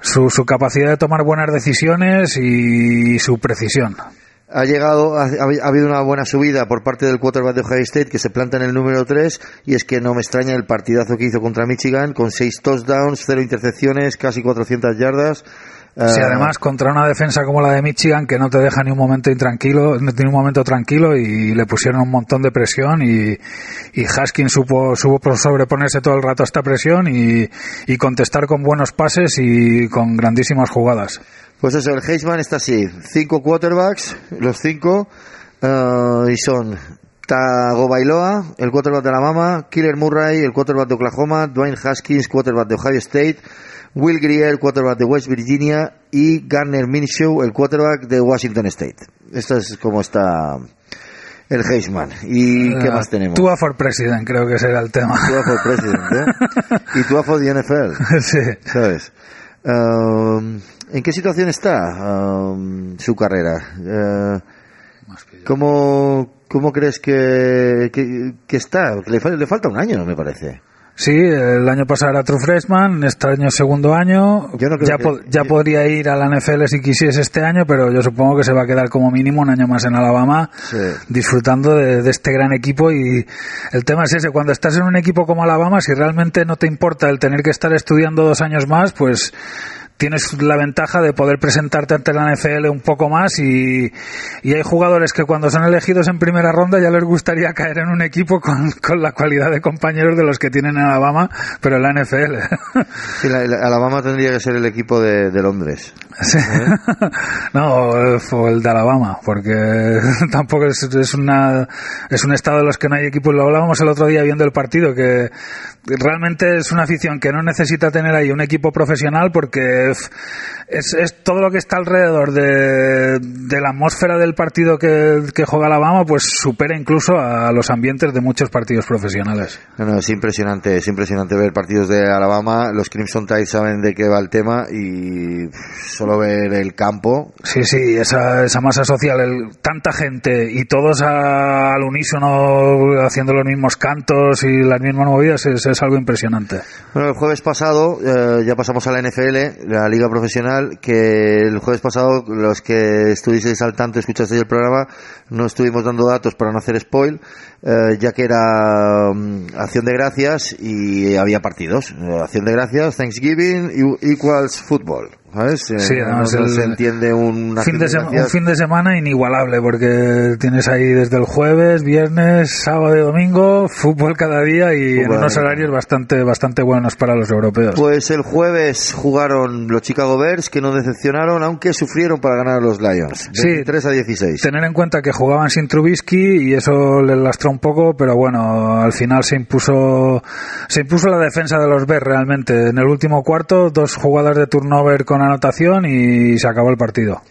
su, su capacidad de tomar buenas decisiones y su precisión. Ha llegado, ha, ha, habido una buena subida por parte del quarterback de Ohio State que se planta en el número 3 y es que no me extraña el partidazo que hizo contra Michigan con 6 touchdowns, 0 intercepciones, casi 400 yardas. Sí, además contra una defensa como la de Michigan que no te deja ni un momento intranquilo, ni un momento tranquilo y le pusieron un montón de presión y, y Haskins supo, supo sobreponerse todo el rato a esta presión y, y contestar con buenos pases y con grandísimas jugadas. Pues eso, el Heisman está así, cinco quarterbacks, los cinco, uh, y son Tagovailoa, el quarterback de Alabama, Killer Murray, el quarterback de Oklahoma, Dwayne Haskins, quarterback de Ohio State, Will Grier, el quarterback de West Virginia y Garner Minshew, el quarterback de Washington State. Esto es como está el Heisman. ¿Y uh, qué más tenemos? Tua for President, creo que será el tema. Tua for President, ¿eh? y Tua for the NFL. sí. ¿Sabes? Um, ¿En qué situación está um, su carrera? Uh, ¿Cómo, ¿Cómo crees que, que, que está? Le, le falta un año, me parece. Sí, el año pasado era True Freshman, este año segundo año. Yo no creo ya que- po- ya podría ir a la NFL si quisiese este año, pero yo supongo que se va a quedar como mínimo un año más en Alabama, Sí. disfrutando de, de este gran equipo. Y el tema es ese, cuando estás en un equipo como Alabama, si realmente no te importa el tener que estar estudiando dos años más, pues tienes la ventaja de poder presentarte ante la NFL un poco más y, y hay jugadores que cuando son elegidos en primera ronda ya les gustaría caer en un equipo con, con la cualidad de compañeros de los que tienen en Alabama, pero en la NFL. Sí, la- la- Alabama tendría que ser el equipo de, de Londres. Sí. No, eh, fue el de Alabama, porque tampoco es, es una es un estado de los que no hay equipos. Lo hablábamos el otro día viendo el partido, que realmente es una afición que no necesita tener ahí un equipo profesional porque f- es, es todo lo que está alrededor de, de la atmósfera del partido que, que juega Alabama, pues supera incluso a los ambientes de muchos partidos profesionales. No, no, es impresionante, es impresionante ver partidos de Alabama. Los Crimson Tide saben de qué va el tema y solo ver el campo. Sí, sí, esa, esa masa social, el- tanta gente y todos a- al unísono haciendo los mismos cantos y las mismas movidas es, es algo impresionante. Bueno, el jueves pasado, eh, ya pasamos a la NFL, la liga profesional, que el jueves pasado, los que estuvisteis al tanto, escuchasteis el programa, no estuvimos dando datos para no hacer spoil, eh, ya que era mm, acción de gracias y había partidos. Acción de gracias, Thanksgiving equals football. ¿Sabes? Eh, Sí, además no el se entiende un Fin de sema- un fin de semana inigualable porque tienes ahí desde el jueves, viernes, sábado y domingo, fútbol cada día y en unos horarios bastante bastante buenos para los europeos. Pues el jueves jugaron los Chicago Bears, que no decepcionaron, aunque sufrieron para ganar a los Lions. Sí. 23 a 16. Tener en cuenta que jugaban sin Trubisky y eso les lastró un poco, pero bueno, al final se impuso se impuso la defensa de los Bears realmente. En el último cuarto, dos jugadas de turnover con anotación y se acabó el partido.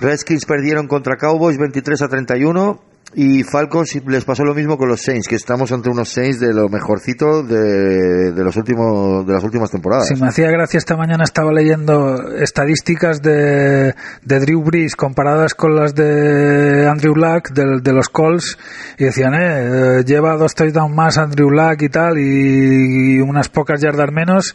Redskins perdieron contra Cowboys 23 a 31 y Falcons les pasó lo mismo con los Saints, que estamos ante unos Saints de lo mejorcito de, de los últimos de las últimas temporadas. Si me hacía gracia esta mañana estaba leyendo estadísticas de, de Drew Brees comparadas con las de Andrew Luck de, de los Colts y decían, eh, eh, lleva dos touchdowns más Andrew Luck y tal y, y unas pocas yardas menos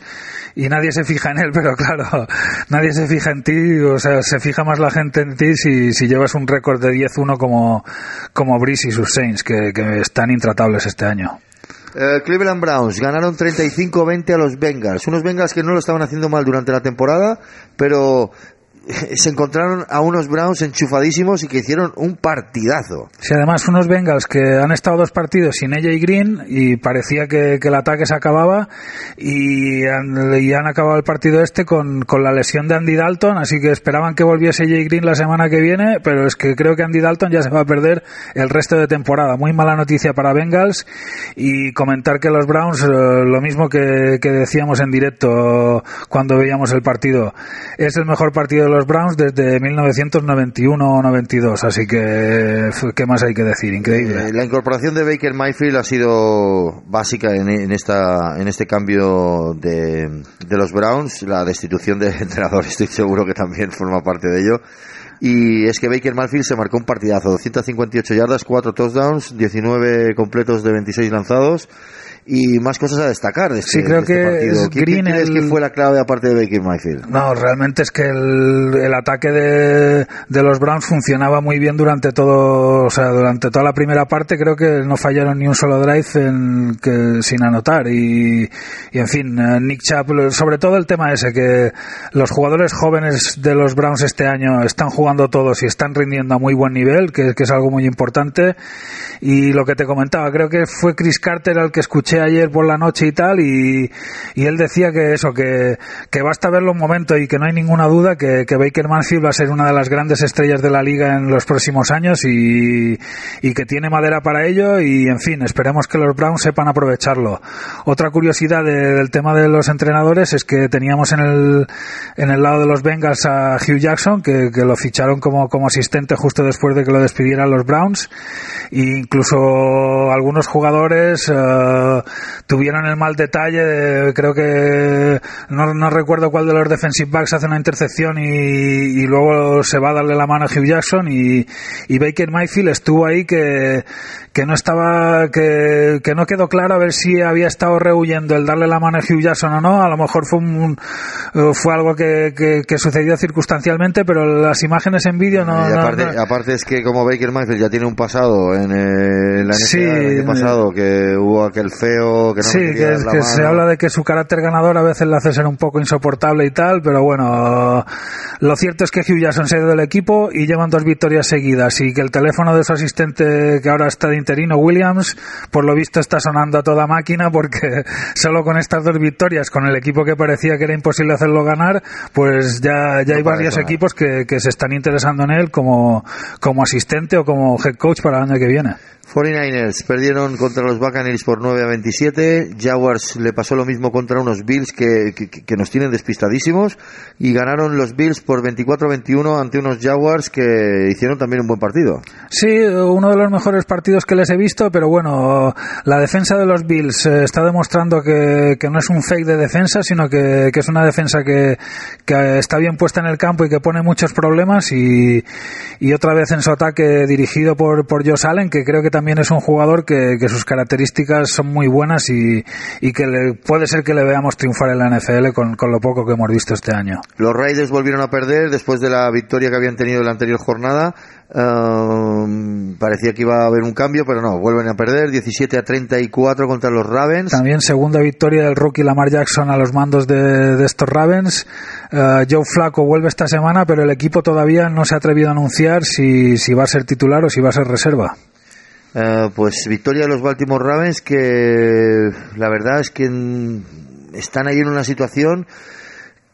y nadie se fija en él, pero claro, nadie se fija en ti, o sea, se fija más la gente en ti si, si llevas un récord de 10-1 como, como Brees y sus Saints, que, que están intratables este año. Eh, Cleveland Browns ganaron 35-20 a los Bengals. Unos Bengals que no lo estaban haciendo mal durante la temporada, pero se encontraron a unos Browns enchufadísimos y que hicieron un partidazo. Sí, además unos Bengals que han estado dos partidos sin AJ Green y parecía que, el ataque se acababa y han, y han acabado el partido este con, con la lesión de Andy Dalton, así que esperaban que volviese AJ Green la semana que viene, pero es que creo que Andy Dalton ya se va a perder el resto de temporada. Muy mala noticia para Bengals y comentar que los Browns, eh, lo mismo que, que decíamos en directo cuando veíamos el partido, es el mejor partido de los Browns desde 1991 o 92, así que qué más hay que decir, increíble. Eh, la incorporación de Baker Mayfield ha sido básica en, en esta en este cambio de, de los Browns. La destitución de entrenador, estoy seguro que también forma parte de ello. Y es que Baker Mayfield se marcó un partidazo, 258 yardas, 4 touchdowns, 19 completos de 26 lanzados y más cosas a destacar de este, Sí, creo de este que partido. es ¿Qué, qué Green crees el- que fue la clave aparte de Baker Mayfield? No, realmente es que el, el ataque de, de los Browns funcionaba muy bien durante todo, o sea, durante toda la primera parte. Creo que no fallaron ni un solo drive en, que, sin anotar. Y, y en fin, eh, Nick Chubb, sobre todo el tema ese, que los jugadores jóvenes de los Browns este año están jugando todos y están rindiendo a muy buen nivel, que, que es algo muy importante. Y lo que te comentaba, creo que fue Chris Carter al que escuché ayer por la noche y tal, y, él decía que eso, que, basta verlo un momento y que no hay ninguna duda que, Baker Mayfield va a ser una de las grandes estrellas de la liga en los próximos años y, que tiene madera para ello y en fin, esperemos que los Browns sepan aprovecharlo. Otra curiosidad de- del tema de los entrenadores es que teníamos en el, en el lado de los Bengals a Hugh Jackson, que, lo ficharon como, como asistente justo después de que lo despidieran los Browns, e incluso algunos jugadores tuvieron el mal detalle, creo que no, no, recuerdo cuál de los defensive backs hace una intercepción y, y, luego se va a darle la mano a Hugh Jackson y, y Baker Mayfield estuvo ahí que, que no estaba, que, que, no quedó claro a ver si había estado rehuyendo el darle la mano a Hugh Jackson o no, a lo mejor fue un, fue algo que, que, que sucedió circunstancialmente, pero las imágenes en vídeo no, y aparte, no, no, aparte es que como Baker Mayfield ya tiene un pasado en, el, la Sí, el año pasado que hubo aquel feo que no sí, que, es- la que se habla de que su carácter ganador a veces le hace ser un poco insoportable y tal, pero bueno, lo cierto es que Hugh Jackson se ha ido del equipo y llevan dos victorias seguidas y que el teléfono de su asistente que ahora está de interino, Williams, por lo visto está sonando a toda máquina porque solo con estas dos victorias, con el equipo que parecía que era imposible hacerlo ganar, pues ya, ya No hay varios equipos que, que se están interesando en él como, como asistente o como head coach para el año que viene. 49ers perdieron contra los Buccaneers por 9 a 27. Jaguars le pasó lo mismo contra unos Bills que, que, que nos tienen despistadísimos. Y ganaron los Bills por 24 a 21 ante unos Jaguars que hicieron también un buen partido. Sí, uno de los mejores partidos que les he visto, pero bueno, la defensa de los Bills eh, está demostrando que, que no es un fake de defensa, sino que, que es una defensa que, que está bien puesta en el campo y que pone muchos problemas y, y otra vez en su ataque dirigido por, por Josh Allen, que creo que también es un jugador que, que sus características son muy buenas y, y que le- puede ser que le veamos triunfar en la NFL con, con lo poco que hemos visto este año. Los Raiders volvieron a perder después de la victoria que habían tenido en la anterior jornada. Um, parecía que iba a haber un cambio, pero no, vuelven a perder 17 a 34 contra los Ravens. También segunda victoria del rookie Lamar Jackson a los mandos de, de estos Ravens. Eh, Joe Flaco vuelve esta semana, pero el equipo todavía no se ha atrevido a anunciar si, si va a ser titular o si va a ser reserva. Eh, pues victoria de los Baltimore Ravens que la verdad es que están ahí en una situación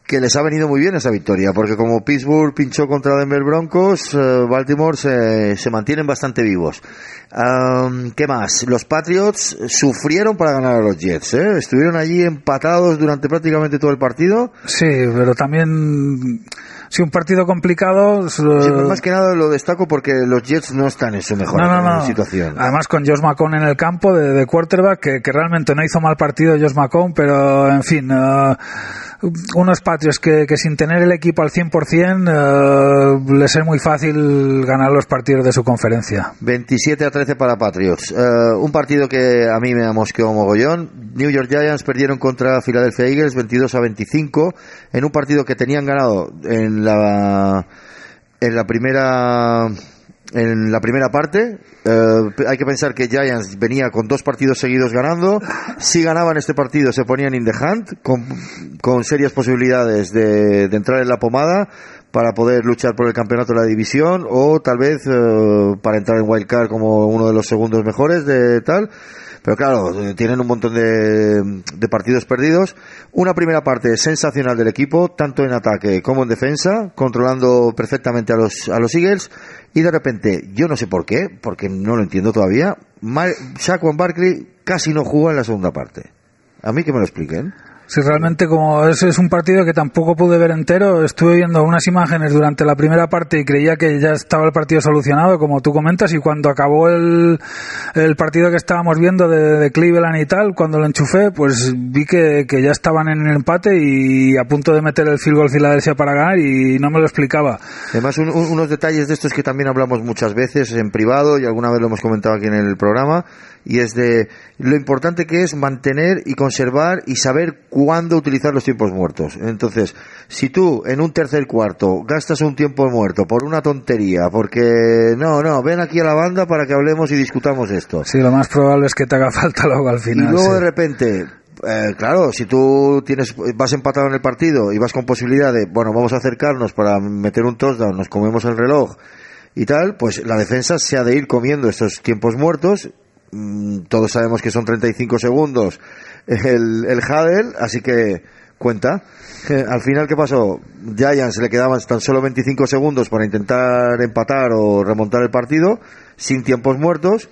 que les ha venido muy bien esa victoria, porque como Pittsburgh pinchó contra Denver Broncos, eh, Baltimore se, se mantienen bastante vivos. Am, ¿Qué más? Los Patriots sufrieron para ganar a los Jets, ¿eh? estuvieron allí empatados durante prácticamente todo el partido. Sí, pero también sí un partido complicado. Sí, pues más que nada lo destaco porque los Jets no están en su mejor no, no, no. situación. Además con Josh McCown en el campo de, de quarterback, que, que realmente no hizo mal partido Josh McCown, pero en fin, eh, unos patrios que, que sin tener el equipo al 100% eh, les es muy fácil ganar los partidos de su conferencia. 27 a 13 para Patriots. Eh, un partido que a mí me amosqueó mogollón. New York Giants perdieron contra Philadelphia Eagles 22 a 25 en un partido que tenían ganado en la en la primera en la primera parte. Eh, hay que pensar que Giants venía con dos partidos seguidos ganando. Si ganaban este partido se ponían in the hunt con, con serias posibilidades de, de entrar en la pomada para poder luchar por el campeonato de la división o tal vez eh, para entrar en wildcard como uno de los segundos mejores de tal. Pero claro, eh, tienen un montón de, de partidos perdidos. Una primera parte sensacional del equipo, tanto en ataque como en defensa, controlando perfectamente a los, a los Eagles. Y de repente, yo no sé por qué, porque no lo entiendo todavía, Mar Saquon Barkley casi no jugó en la segunda parte. A mí que me lo expliquen. Sí, realmente como ese es un partido que tampoco pude ver entero, estuve viendo unas imágenes durante la primera parte y creía que ya estaba el partido solucionado, como tú comentas, y cuando acabó el, el partido que estábamos viendo de, de Cleveland y tal, cuando lo enchufé, pues vi que, que ya estaban en el empate y a punto de meter el field goal Filadelfia para ganar y no me lo explicaba. Además, un- un- unos detalles de estos que también hablamos muchas veces en privado y alguna vez lo hemos comentado aquí en el programa, y es de lo importante que es mantener y conservar y saber utilizar los tiempos muertos. Entonces, si tú en un tercer cuarto gastas un tiempo muerto por una tontería, porque no, no, ven aquí a la banda para que hablemos y discutamos esto. Sí, lo más probable es que te haga falta luego al Y final. luego sí. de repente, eh, claro, si tú tienes, vas empatado en el partido y vas con posibilidad de, bueno, vamos a acercarnos para meter un touchdown, nos comemos el reloj y tal, pues la defensa se ha de ir comiendo estos tiempos muertos. Mm, Todos sabemos que son 35 segundos el, el así que cuenta. Eh, Al final, ¿qué pasó? Giants le quedaban tan solo 25 segundos para intentar empatar o remontar el partido, sin tiempos muertos.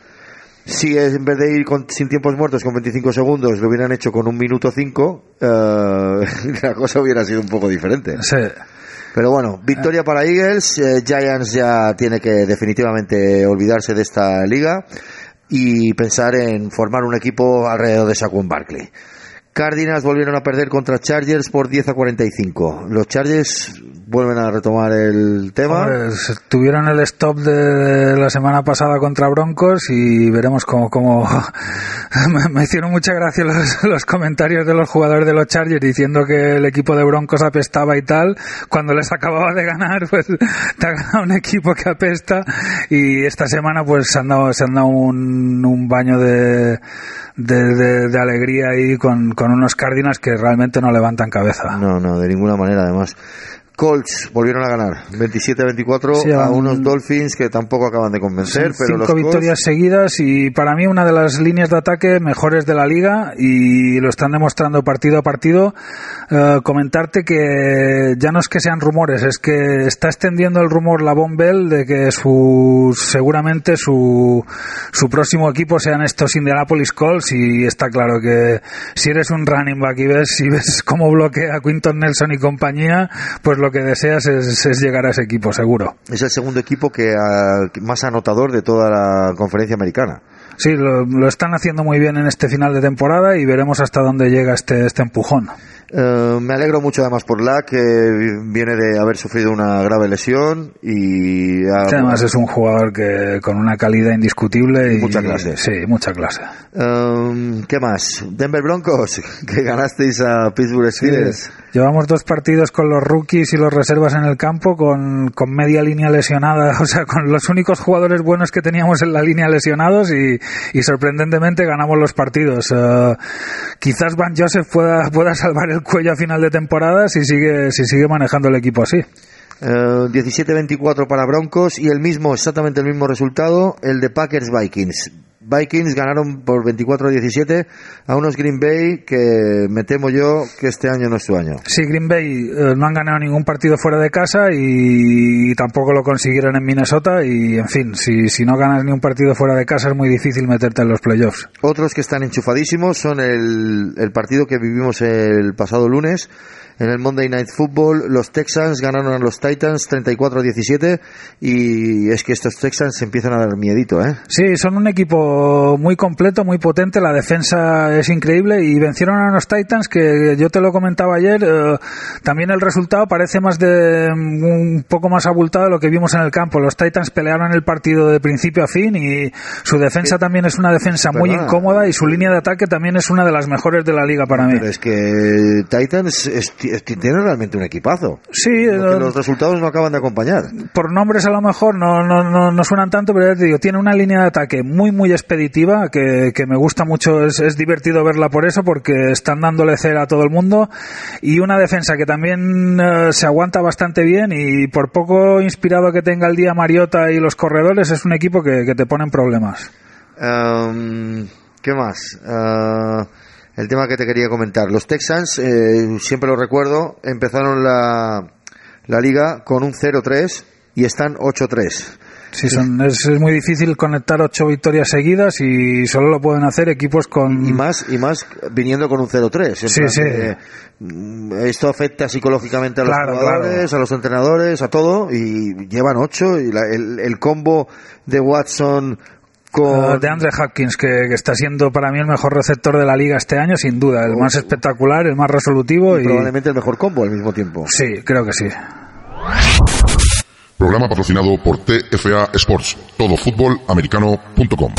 Si en vez de ir con- sin tiempos muertos con 25 segundos lo hubieran hecho con un minuto 5, la cosa hubiera sido un poco diferente. Sí. Pero bueno, victoria para Eagles. eh, Giants ya tiene que definitivamente olvidarse de esta liga. Y pensar en formar un equipo alrededor de Saquon Barkley. Cardinals volvieron a perder contra Chargers por 10 a 45. Los Chargers vuelven a retomar el tema. Hombre, tuvieron el stop de la semana pasada contra Broncos y veremos cómo, cómo... me, me hicieron mucha gracia los, los comentarios de los jugadores de los Chargers diciendo que el equipo de Broncos apestaba y tal. Cuando les acababa de ganar, pues te ha ganado un equipo que apesta y esta semana pues se han dado, se han dado un, un baño de, de, de- de alegría ahí con, con unos Cardinals que realmente no levantan cabeza. No, no, de ninguna manera además. Colts volvieron a ganar 27-24 Sí, a unos Dolphins que tampoco acaban de convencer, Son pero los cinco victorias Colts- seguidas y para mí una de las líneas de ataque mejores de la liga y lo están demostrando partido a partido. Eh, comentarte que ya no es que sean rumores, es que está extendiendo el rumor la Bombell de que su seguramente su, su próximo equipo sean estos Indianapolis Colts y está claro que si eres un running back y ves, si ves cómo bloquea a Quinton Nelson y compañía, pues lo que deseas es, es llegar a ese equipo, seguro. es el segundo equipo que más anotador de toda la conferencia americana. Sí, lo, lo están haciendo muy bien en este final de temporada y veremos hasta dónde llega este, este empujón. Eh, me alegro mucho además por la que viene de haber sufrido una grave lesión y ha- además es un jugador que con una calidad indiscutible y Mucha clase. Sí, mucha clase. Um, ¿Qué más? Denver Broncos, que ganasteis a Pittsburgh Steelers. Llevamos dos partidos con los rookies y los reservas en el campo con, con media línea lesionada, o sea, con los únicos jugadores buenos que teníamos en la línea lesionados y, y sorprendentemente ganamos los partidos. Eh, quizás Van Joseph pueda, pueda salvar el cuello a final de temporada si sigue, si sigue manejando el equipo así. Eh, 17-24 para Broncos y el mismo, exactamente el mismo resultado, el de Packers Vikings. Vikings ganaron por 24-17 a unos Green Bay que me temo yo que este año no es su año. Sí, Green Bay eh, no han ganado ningún partido fuera de casa y, tampoco lo consiguieron en Minnesota y, en fin, si, si no ganas ni un partido fuera de casa es muy difícil meterte en los playoffs. Otros que están enchufadísimos son el, el partido que vivimos el pasado lunes. En el Monday Night Football, los Texans ganaron a los Titans 34-17 y es que estos Texans empiezan a dar miedito, ¿eh? Sí, son un equipo muy completo, muy potente, la defensa es increíble y vencieron a los Titans que yo te lo comentaba ayer, eh, también el resultado parece más de un poco más abultado de lo que vimos en el campo. Los Titans pelearon el partido de principio a fin y su defensa también es una defensa muy Perdona. incómoda y su línea de ataque también es una de las mejores de la liga para mí. Pero es que Titans es- tiene realmente un equipazo. Sí, Lo eh, los resultados no acaban de acompañar. por nombres a lo mejor no, no, no, no suenan tanto, pero ya te digo, tiene una línea de ataque muy, muy expeditiva que, que me gusta mucho, es, es divertido verla por eso, porque están dándole cera a todo el mundo y una defensa que también eh, se aguanta bastante bien y por poco inspirado que tenga el día Mariota y los corredores, es un equipo que, que te pone en problemas. Um, ¿Qué más? Ah, el tema que te quería comentar. Los Texans, eh, siempre lo recuerdo, empezaron la, la liga con un 0-3 y están 8-3. Sí, son, es, es muy difícil conectar ocho victorias seguidas y solo lo pueden hacer equipos con... Y más, y más viniendo con un 0-3. en Sí, sí. mm, esto afecta psicológicamente a los Claro, jugadores, a los entrenadores, a todo, y llevan 8. Y la- el, el combo de Watson con. Uh, de Andre Hopkins, que, que está siendo para mí el mejor receptor de la liga este año, sin duda. El más espectacular, el más resolutivo. y Y, probablemente el mejor combo al mismo tiempo. Sí, creo que sí. Programa patrocinado por TFA Sports, todofutbolamericano.com.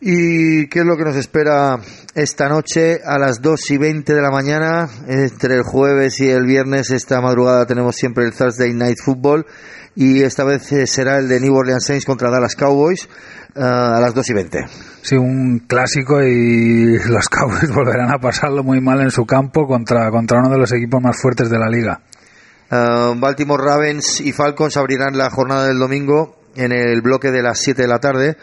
¿Y qué es lo que nos espera esta noche a las 2 y 20 de la mañana? Entre el jueves y el viernes, esta madrugada tenemos siempre el Thursday Night Football y esta vez eh, será el de New Orleans Saints contra Dallas Cowboys eh, a las 2 y 20. Sí, un clásico y los Cowboys volverán a pasarlo muy mal en su campo contra, contra uno de los equipos más fuertes de la liga. Eh, Baltimore Ravens y Falcons abrirán la jornada del domingo en el bloque de las 7 de la tarde.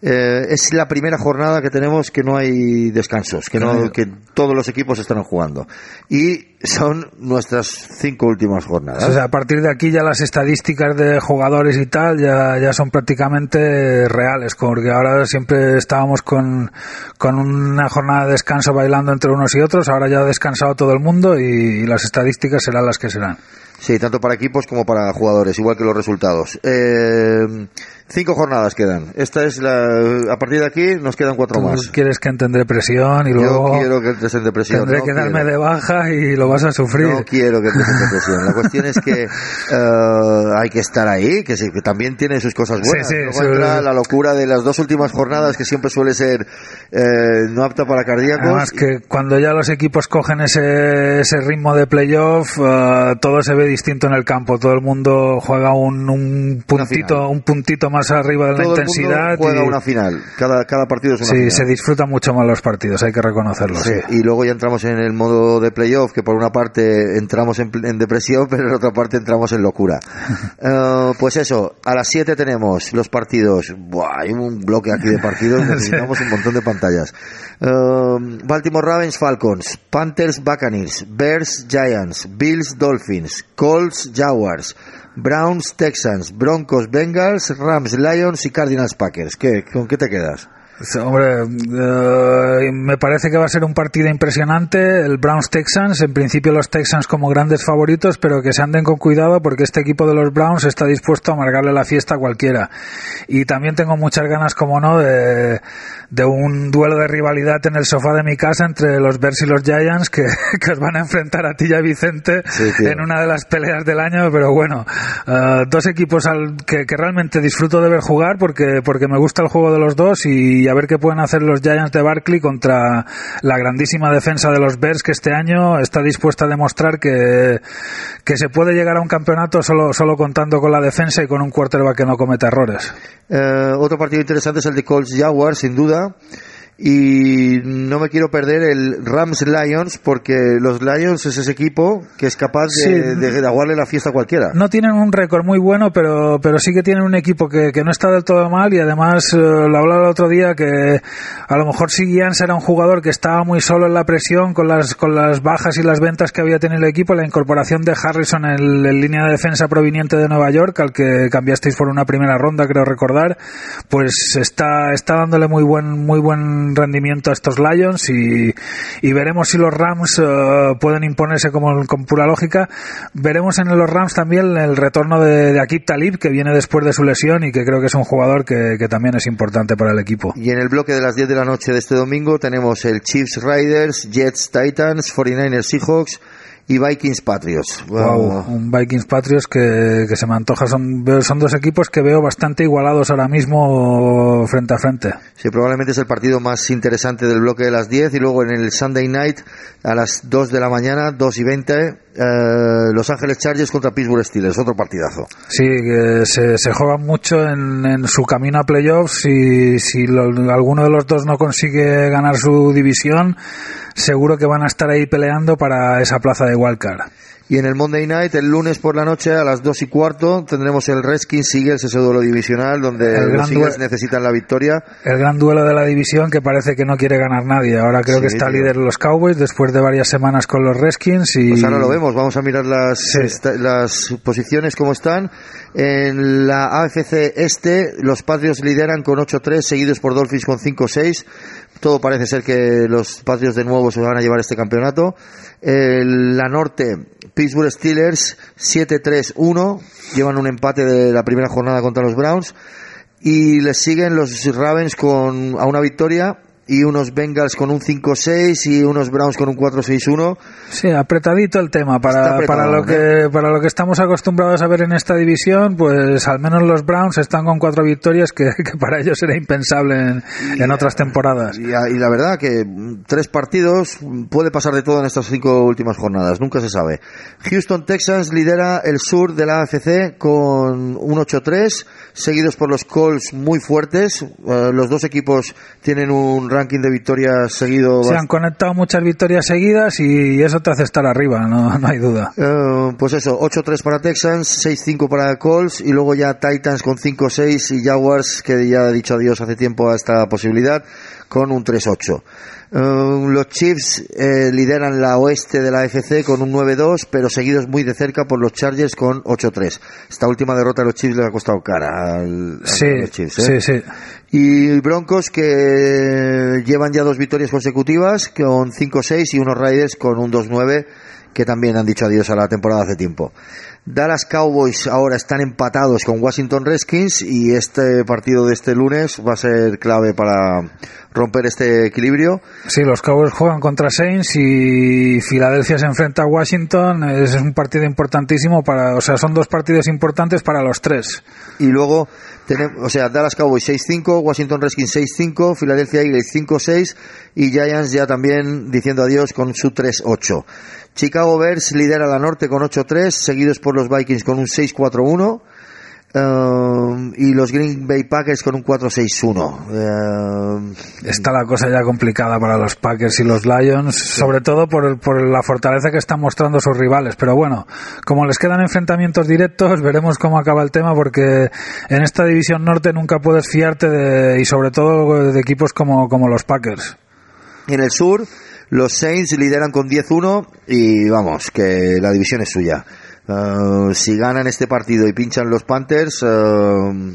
Eh, es la primera jornada que tenemos que no hay descansos, que, no, que todos los equipos están jugando. Y son nuestras cinco últimas jornadas. O sea, a partir de aquí ya las estadísticas de jugadores y tal ya, ya son prácticamente reales, porque ahora siempre estábamos con, con una jornada de descanso bailando entre unos y otros, ahora ya ha descansado todo el mundo y, y las estadísticas serán las que serán. Sí, tanto para equipos como para jugadores, igual que los resultados. Eh, Cinco jornadas quedan. Esta es la. A partir de aquí nos quedan cuatro más. Quieres que entre en depresión y luego. Yo quiero que entres en depresión. Tendré no que darme quiero. de baja y lo vas a sufrir. No quiero que entres en depresión. La cuestión es que eh, hay que estar ahí, que, sí, que también tiene sus cosas buenas. Sí, sí, Luego entra la locura de las dos últimas jornadas, que siempre suele ser eh, no apta para cardíacos. Además que cuando ya los equipos cogen ese, ese ritmo de playoff, eh, todo se ve distinto en el campo. Todo el mundo juega un, un puntito, un puntito más arriba de la Todo el intensidad. mundo juega y, una final. Cada, cada partido es una sí, final. se disfrutan mucho más los partidos, hay que reconocerlo. Sí, sí. y luego ya entramos en el modo de playoff, que por una parte entramos en, en depresión, pero en otra parte entramos en locura. Eh, pues eso, a las 7 tenemos los partidos. Buah, hay un bloque aquí de partidos, necesitamos un montón de pantallas. Eh, Baltimore Ravens Falcons, Panthers Buccaneers, Bears Giants, Bills Dolphins, Colts Jaguars, Browns Texans, Broncos Bengals, Rams Lions y Cardinals Packers. ¿Qué, ¿Con qué te quedas? Hombre, eh, me parece que va a ser un partido impresionante. El Browns Texans, en principio los Texans como grandes favoritos, pero que se anden con cuidado porque este equipo de los Browns está dispuesto a amargarle la fiesta a cualquiera. Y también tengo muchas ganas, como no, de, de un duelo de rivalidad en el sofá de mi casa entre los Bears y los Giants que, que os van a enfrentar a ti y a Vicente Sí, en una de las peleas del año. Pero bueno, eh, dos equipos al, que, que realmente disfruto de ver jugar porque, porque me gusta el juego de los dos y a ver qué pueden hacer los Giants de Barkley contra la grandísima defensa de los Bears que este año está dispuesta a demostrar que, que se puede llegar a un campeonato solo, solo contando con la defensa y con un quarterback que no cometa errores. Eh, otro partido interesante es el de Colts Jaguars, sin duda. Y no me quiero perder el Rams Lions, porque los Lions es ese equipo que es capaz de, Sí. de, de aguarle la fiesta a cualquiera. No tienen un récord muy bueno, pero, pero sí que tienen un equipo que, que no está del todo mal y además eh, lo hablaba el otro día que a lo mejor si Giants era un jugador que estaba muy solo en la presión con las, con las bajas y las ventas que había tenido el equipo, la incorporación de Harrison en, en línea de defensa proveniente de Nueva York, al que cambiasteis por una primera ronda, creo recordar, pues está, está dándole muy buen, muy buen rendimiento a estos Lions y, veremos si los Rams eh, pueden imponerse como con pura lógica. Veremos en los Rams también el retorno de, de Akib Talib, que viene después de su lesión y que creo que es un jugador que, que también es importante para el equipo. Y en el bloque de las 10 de la noche de este domingo tenemos el Chiefs Riders, Jets Titans, 49ers Seahawks y Vikings Patriots. Wow, un Vikings Patriots que, que se me antoja. Son, son dos equipos que veo bastante igualados ahora mismo frente a frente. Sí, probablemente es el partido más interesante del bloque de las 10 y luego en el Sunday Night a las 2 de la mañana, 2 y 20, eh, Los Ángeles Chargers contra Pittsburgh Steelers, otro partidazo. Sí, que se, se juega mucho en, su camino a playoffs y si lo- alguno de los dos no consigue ganar su división, seguro que van a estar ahí peleando para esa plaza de wildcard. Y en el Monday Night, el lunes por la noche a las 2 y cuarto, tendremos el Redskins Eagles, ese duelo divisional donde El los Eagles necesitan la victoria. El gran duelo de la división que parece que no quiere ganar nadie. Ahora creo Sí, que está tío. líder los Cowboys después de varias semanas con los Redskins y Pues ahora lo vemos, vamos a mirar las, Sí. esta- las posiciones como están. En la AFC Este, los Patriots lideran con 8-3, seguidos por Dolphins con 5-6. Todo parece ser que los Patriots de nuevo se van a llevar este campeonato. En la Norte, Pittsburgh Steelers 7-3-1, llevan un empate de la primera jornada contra los Browns. Y les siguen los Ravens con a una victoria y unos Bengals con un 5-6 y unos Browns con un 4-6-1. Sí, apretadito el tema. Para, apretado, para, lo que, para lo que estamos acostumbrados a ver en esta división, pues al menos los Browns están con cuatro victorias que, que para ellos era impensable en, en otras temporadas. Y, y la verdad que tres partidos puede pasar de todo en estas cinco últimas jornadas, nunca se sabe. Houston Texans lidera el sur de la AFC con un 8-3, seguidos por los Colts muy fuertes. Eh, los dos equipos tienen un ranking de victorias seguido. Se han conectado muchas victorias seguidas y eso te hace estar arriba, no, no hay duda. Eh, pues eso, 8-3 para Texans, 6-5 para Colts y luego ya Titans con 5-6 y Jaguars, que ya ha dicho adiós hace tiempo a esta posibilidad, con un 3-8. Eh, los Chiefs eh, lideran la oeste de la AFC con un 9-2, pero seguidos muy de cerca por los Chargers con 8-3. Esta última derrota de los Chiefs le ha costado cara al, a Sí, los Chiefs. ¿eh? sí, sí. Y Broncos que llevan ya dos victorias consecutivas con 5-6 y unos Raiders con un 2-9 que también han dicho adiós a la temporada hace tiempo. Dallas Cowboys ahora están empatados con Washington Redskins y este partido de este lunes va a ser clave para romper este equilibrio. Sí, los Cowboys juegan contra Saints y Filadelfia se enfrenta a Washington. Es un partido importantísimo para, o sea, son dos partidos importantes para los tres. Y luego tenemos, o sea, Dallas Cowboys 6-5, Washington Redskins 6-5, Philadelphia Eagles 5-6 y Giants ya también diciendo adiós con su 3-8. Chicago Bears lidera la norte con 8-3, seguidos por los Vikings con un 6-4-1. Um, y los Green Bay Packers con un 4-6-1. Uh, Está la cosa ya complicada para los Packers y los Lions, sí. sobre todo por, por, la fortaleza que están mostrando sus rivales. Pero bueno, como les quedan enfrentamientos directos, veremos cómo acaba el tema, porque en esta división norte nunca puedes fiarte de, y sobre todo de equipos como, como los Packers. En el sur, los Saints lideran con 10-1 y vamos, que la división es suya. Uh, si ganan este partido y pinchan los Panthers, uh,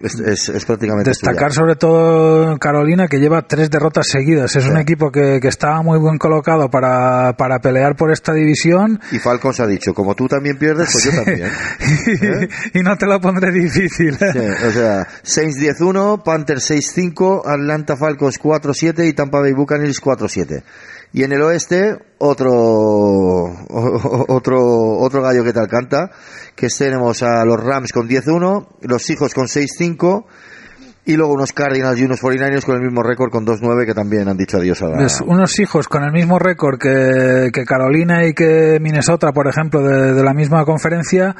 es, es, es, prácticamente destacar suya. sobre todo Carolina que lleva tres derrotas seguidas es sí. un equipo que, que estaba muy buen colocado para, para, pelear por esta división y Falcons ha dicho como tú también pierdes pues sí. yo también ¿Eh? y no te lo pondré difícil sí, o sea Saints 10-1 Panthers 6-5 Atlanta Falcons 4-7 y Tampa Bay Buccaneers 4-7 y en el oeste otro otro otro gallo que tal canta que tenemos a los Rams con 10-1 los hijos con 6-5 y luego unos Cardinals y unos 49ers con el mismo récord con 2-9 que también han dicho adiós a la... pues unos hijos con el mismo récord que, que, Carolina y que Minnesota por ejemplo de, de la misma conferencia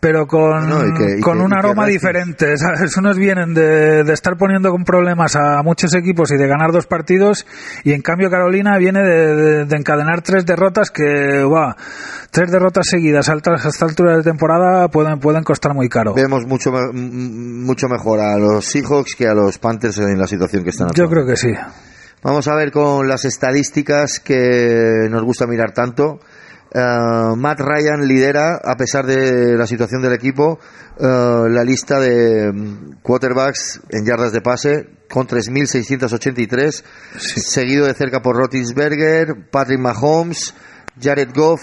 pero con, no, y que, y con que, un aroma diferente. ¿sabes? Unos vienen de, de, estar poniendo con problemas a muchos equipos y de ganar dos partidos, y en cambio Carolina viene de, de, de encadenar tres derrotas que, wow, tres derrotas seguidas a esta altura de temporada pueden, pueden costar muy caro. Vemos mucho, mucho mejor a los Seahawks que a los Panthers en la situación que están Yo creo que sí. Vamos a ver con las estadísticas que nos gusta mirar tanto. Uh, Matt Ryan lidera, a pesar de la situación del equipo, uh, la lista de quarterbacks en yardas de pase con 3.683, sí. seguido de cerca por Roethlisberger, Patrick Mahomes, Jared Goff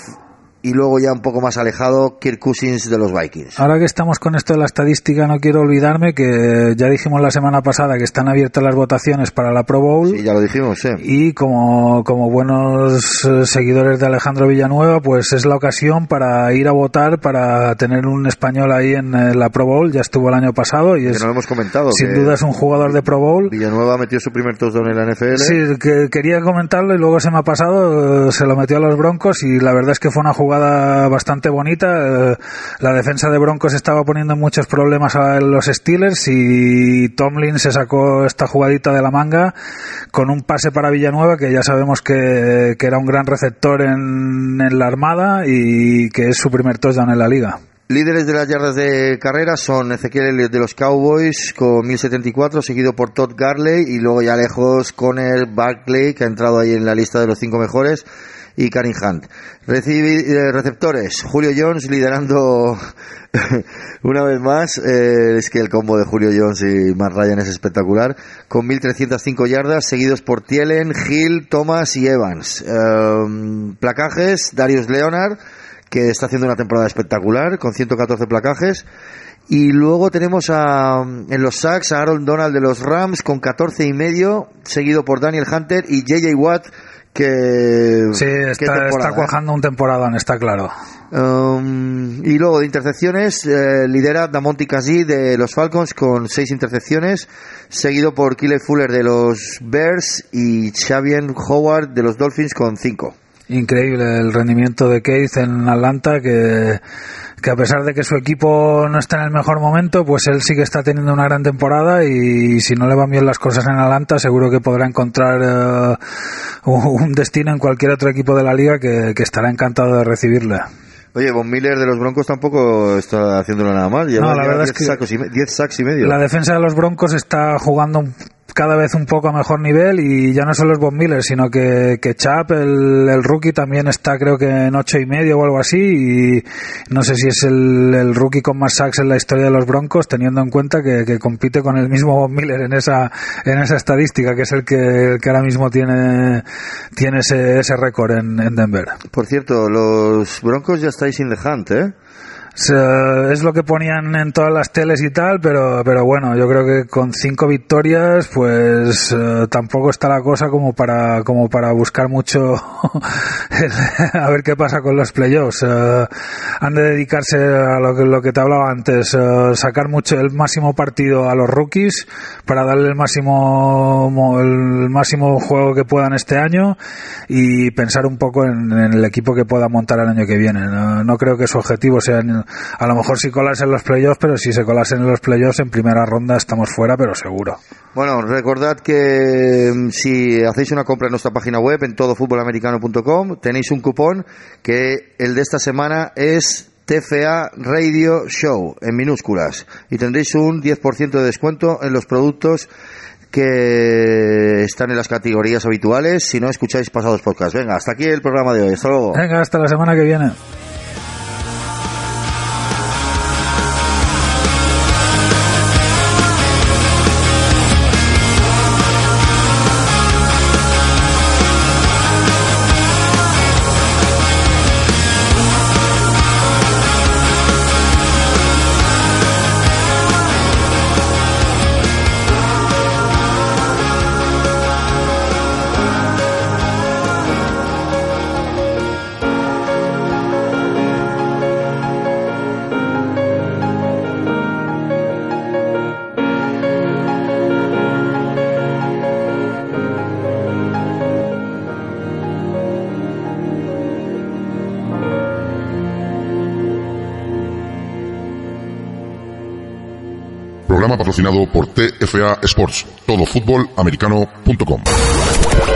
y luego ya un poco más alejado Kirk Cousins de los Vikings. Ahora que estamos con esto de la estadística, no quiero olvidarme que ya dijimos la semana pasada que están abiertas las votaciones para la Pro Bowl. Sí, ya lo dijimos, sí. Y como, como buenos eh, seguidores de Alejandro Villanueva, pues es la ocasión para ir a votar para tener un español ahí en eh, la Pro Bowl. Ya estuvo el año pasado y es, que no lo hemos comentado. Sin duda es un jugador de Pro Bowl. Villanueva metió su primer touchdown en la NFL. Sí, que quería comentarlo y luego se me ha pasado, se lo metió a los Broncos y la verdad es que fue una jugada bastante bonita. La defensa de Broncos estaba poniendo muchos problemas a los Steelers y Tomlin se sacó esta jugadita de la manga con un pase para Villanueva que ya sabemos que, que era un gran receptor en, en la Armada y que es su primer touchdown en la liga. Líderes de las yardas de carrera son Ezequiel de los Cowboys con 1074, seguido por Todd Garley y luego ya lejos Conner Barkley, que ha entrado ahí en la lista de los cinco mejores, y Karim Hunt. Eh, receptores, Julio Jones liderando una vez más. Eh, es que el combo de Julio Jones y Matt Ryan es espectacular. Con 1305 yardas, seguidos por Tielen, Hill, Thomas y Evans. Eh, placajes, Darius Leonard que está haciendo una temporada espectacular con 114 placajes. Y luego tenemos a, en los sacks a Aaron Donald de los Rams con 14 y medio, seguido por Daniel Hunter y JJ Watt que sí está, está cuajando un temporadón está claro. Um, y luego de intercepciones eh, lidera Damonti Kazi de los Falcons con seis intercepciones seguido por Killer Fuller de los Bears y Xavier Howard de los Dolphins con cinco. Increíble el rendimiento de Keith en Atlanta que, que a pesar de que su equipo no está en el mejor momento pues él sí que está teniendo una gran temporada y si no le van bien las cosas en Atlanta seguro que podrá encontrar uh, un destino en cualquier otro equipo de la liga que, que estará encantado de recibirle Oye, Von Miller de los Broncos tampoco está haciéndolo nada mal. Lleva, no, la verdad 10 es que sacos y 10 sacks y medio. La defensa de los Broncos está jugando cada vez un poco a mejor nivel y ya no solo es Bob Miller, sino que, que Chap, el, rookie, también está creo que en ocho y medio o algo así y no sé si es el, el rookie con más sacks en la historia de los Broncos, teniendo en cuenta que, que compite con el mismo Bob Miller en esa, en esa estadística, que es el que, el que ahora mismo tiene, tiene ese, ese récord en, en Denver. Por cierto, los Broncos ya estáis in the hunt, ¿eh? Es lo que ponían en todas las teles y tal, pero, pero bueno, yo creo que con cinco victorias, pues eh, tampoco está la cosa como para, como para buscar mucho a ver qué pasa con los playoffs. Eh, han de dedicarse a lo que, te hablaba antes, eh, sacar mucho el máximo partido a los rookies para darle el máximo, mo- el máximo juego que puedan este año y pensar un poco en, el equipo que pueda montar el año que viene. No, no creo que su objetivo sea a lo mejor si colarse en los playoffs, pero si se colasen en los playoffs en primera ronda estamos fuera, pero seguro. Bueno, recordad que mm, si hacéis una compra en nuestra página web en todofutbolamericano.com tenéis un cupón que el de esta semana es TFA Radio Show en minúsculas y tendréis un 10% de descuento en los productos que están en las categorías habituales si no escucháis pasados podcasts. Venga, hasta aquí el programa de hoy. Hasta luego. Venga, hasta la semana que viene. Patrocinado por TFA Sports, todofutbolamericano.com.